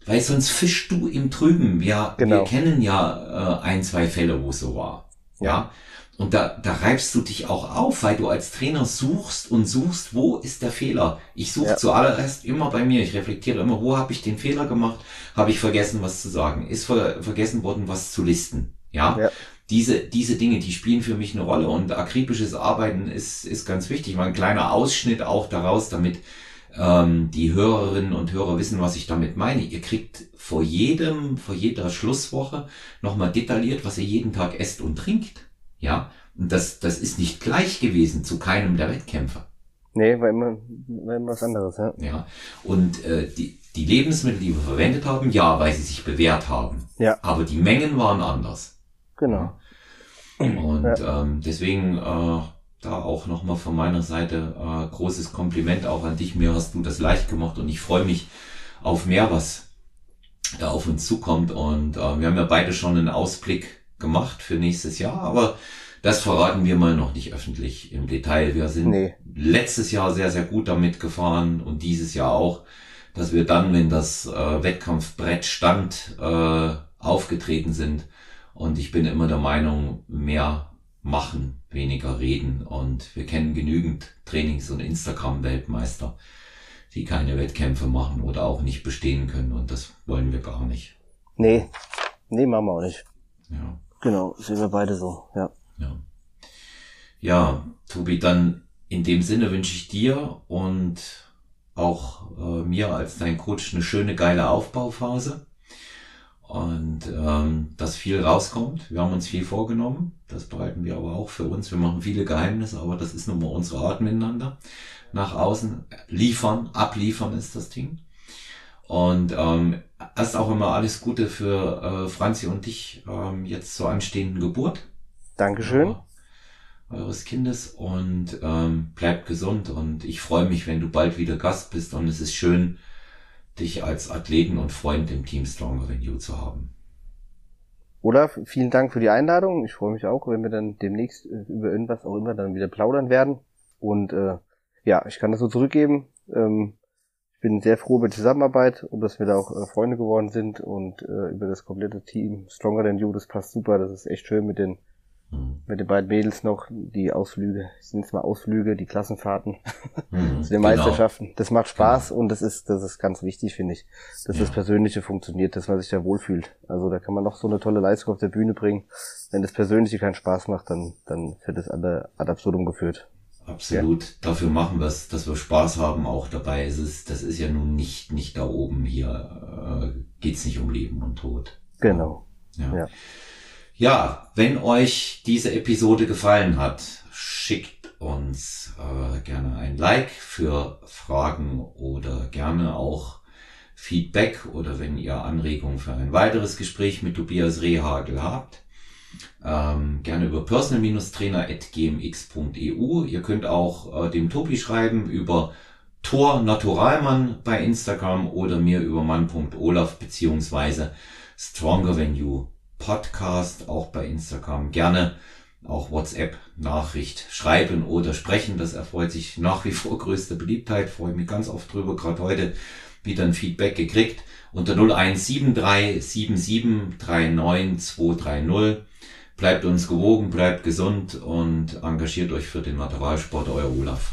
weil sonst fischst du im Trüben. Wir, genau. wir kennen ja äh, ein, zwei Fälle, wo es so war. Ja. Und da, da reibst du dich auch auf, weil du als Trainer suchst und suchst, wo ist der Fehler. Ich suche ja. zuallererst immer bei mir. Ich reflektiere immer, wo habe ich den Fehler gemacht? Habe ich vergessen, was zu sagen? Ist ver vergessen worden, was zu listen? Ja. ja. Diese, diese Dinge, die spielen für mich eine Rolle und akribisches Arbeiten ist, ist ganz wichtig. Mal ein kleiner Ausschnitt auch daraus, damit ähm, die Hörerinnen und Hörer wissen, was ich damit meine. Ihr kriegt vor jedem, vor jeder Schlusswoche nochmal detailliert, was ihr jeden Tag esst und trinkt. Ja, und das, das ist nicht gleich gewesen zu keinem der Wettkämpfer. Nee, war immer, war immer was anderes, ja. Ja, und äh, die, die Lebensmittel, die wir verwendet haben, ja, weil sie sich bewährt haben. Ja. Aber die Mengen waren anders. Genau. Und ja. ähm, deswegen äh, da auch nochmal von meiner Seite äh, großes Kompliment auch an dich. Mir hast du das leicht gemacht und ich freue mich auf mehr, was da auf uns zukommt. Und äh, wir haben ja beide schon einen Ausblick gemacht für nächstes Jahr, aber das verraten wir mal noch nicht öffentlich im Detail. Wir sind nee. letztes Jahr sehr, sehr gut damit gefahren und dieses Jahr auch, dass wir dann, wenn das äh, Wettkampfbrett stand, äh, aufgetreten sind. Und ich bin immer der Meinung, mehr machen, weniger reden. Und wir kennen genügend Trainings- und Instagram-Weltmeister, die keine Wettkämpfe machen oder auch nicht bestehen können. Und das wollen wir gar nicht. Nee, nee, machen wir auch nicht. Ja. Genau, sehen wir beide so, ja. Ja, ja Tobi, dann in dem Sinne wünsche ich dir und auch äh, mir als dein Coach eine schöne, geile Aufbauphase und ähm, dass viel rauskommt. Wir haben uns viel vorgenommen, das behalten wir aber auch für uns. Wir machen viele Geheimnisse, aber das ist nun mal unsere Art miteinander. Nach außen liefern, abliefern ist das Ding. Und ähm, erst auch immer alles Gute für äh, Franzi und dich ähm, jetzt zur anstehenden Geburt. Dankeschön. Äh, eures Kindes und ähm, bleibt gesund und ich freue mich, wenn du bald wieder Gast bist und es ist schön, dich als Athleten und Freund im Team Stronger Than You zu haben. Oder vielen Dank für die Einladung. Ich freue mich auch, wenn wir dann demnächst äh, über irgendwas auch immer dann wieder plaudern werden. Und äh, ja, ich kann das so zurückgeben. Ähm, bin sehr froh über die Zusammenarbeit und dass wir da auch äh, Freunde geworden sind und äh, über das komplette Team Stronger Than You, das passt super, das ist echt schön mit den mhm. mit den beiden Mädels noch, die Ausflüge, sind jetzt mal Ausflüge, die Klassenfahrten mhm, zu den genau. Meisterschaften. Das macht Spaß genau. und das ist, das ist ganz wichtig, finde ich, dass ja. das Persönliche funktioniert, dass man sich da wohlfühlt. Also da kann man noch so eine tolle Leistung auf der Bühne bringen. Wenn das Persönliche keinen Spaß macht, dann, dann wird es ad absurdum geführt. Absolut. Ja. Dafür machen wir es, dass wir Spaß haben auch dabei. Es ist, das ist ja nun nicht, nicht da oben hier, äh, geht's nicht um Leben und Tod. Genau. Ja. ja. Ja, wenn euch diese Episode gefallen hat, schickt uns äh, gerne ein Like für Fragen oder gerne auch Feedback oder wenn ihr Anregungen für ein weiteres Gespräch mit Tobias Rehagel habt ähm, gerne über personal-trainer.gmx.eu. Ihr könnt auch äh, dem Tobi schreiben über Tor Naturalmann bei Instagram oder mir über mann.olaf beziehungsweise Stronger Than You Podcast auch bei Instagram. Gerne auch WhatsApp Nachricht schreiben oder sprechen. Das erfreut sich nach wie vor größter Beliebtheit. Freue mich ganz oft drüber. Gerade heute wieder ein Feedback gekriegt unter 0173 77 39 230. Bleibt uns gewogen, bleibt gesund und engagiert euch für den Materialsport, euer Olaf.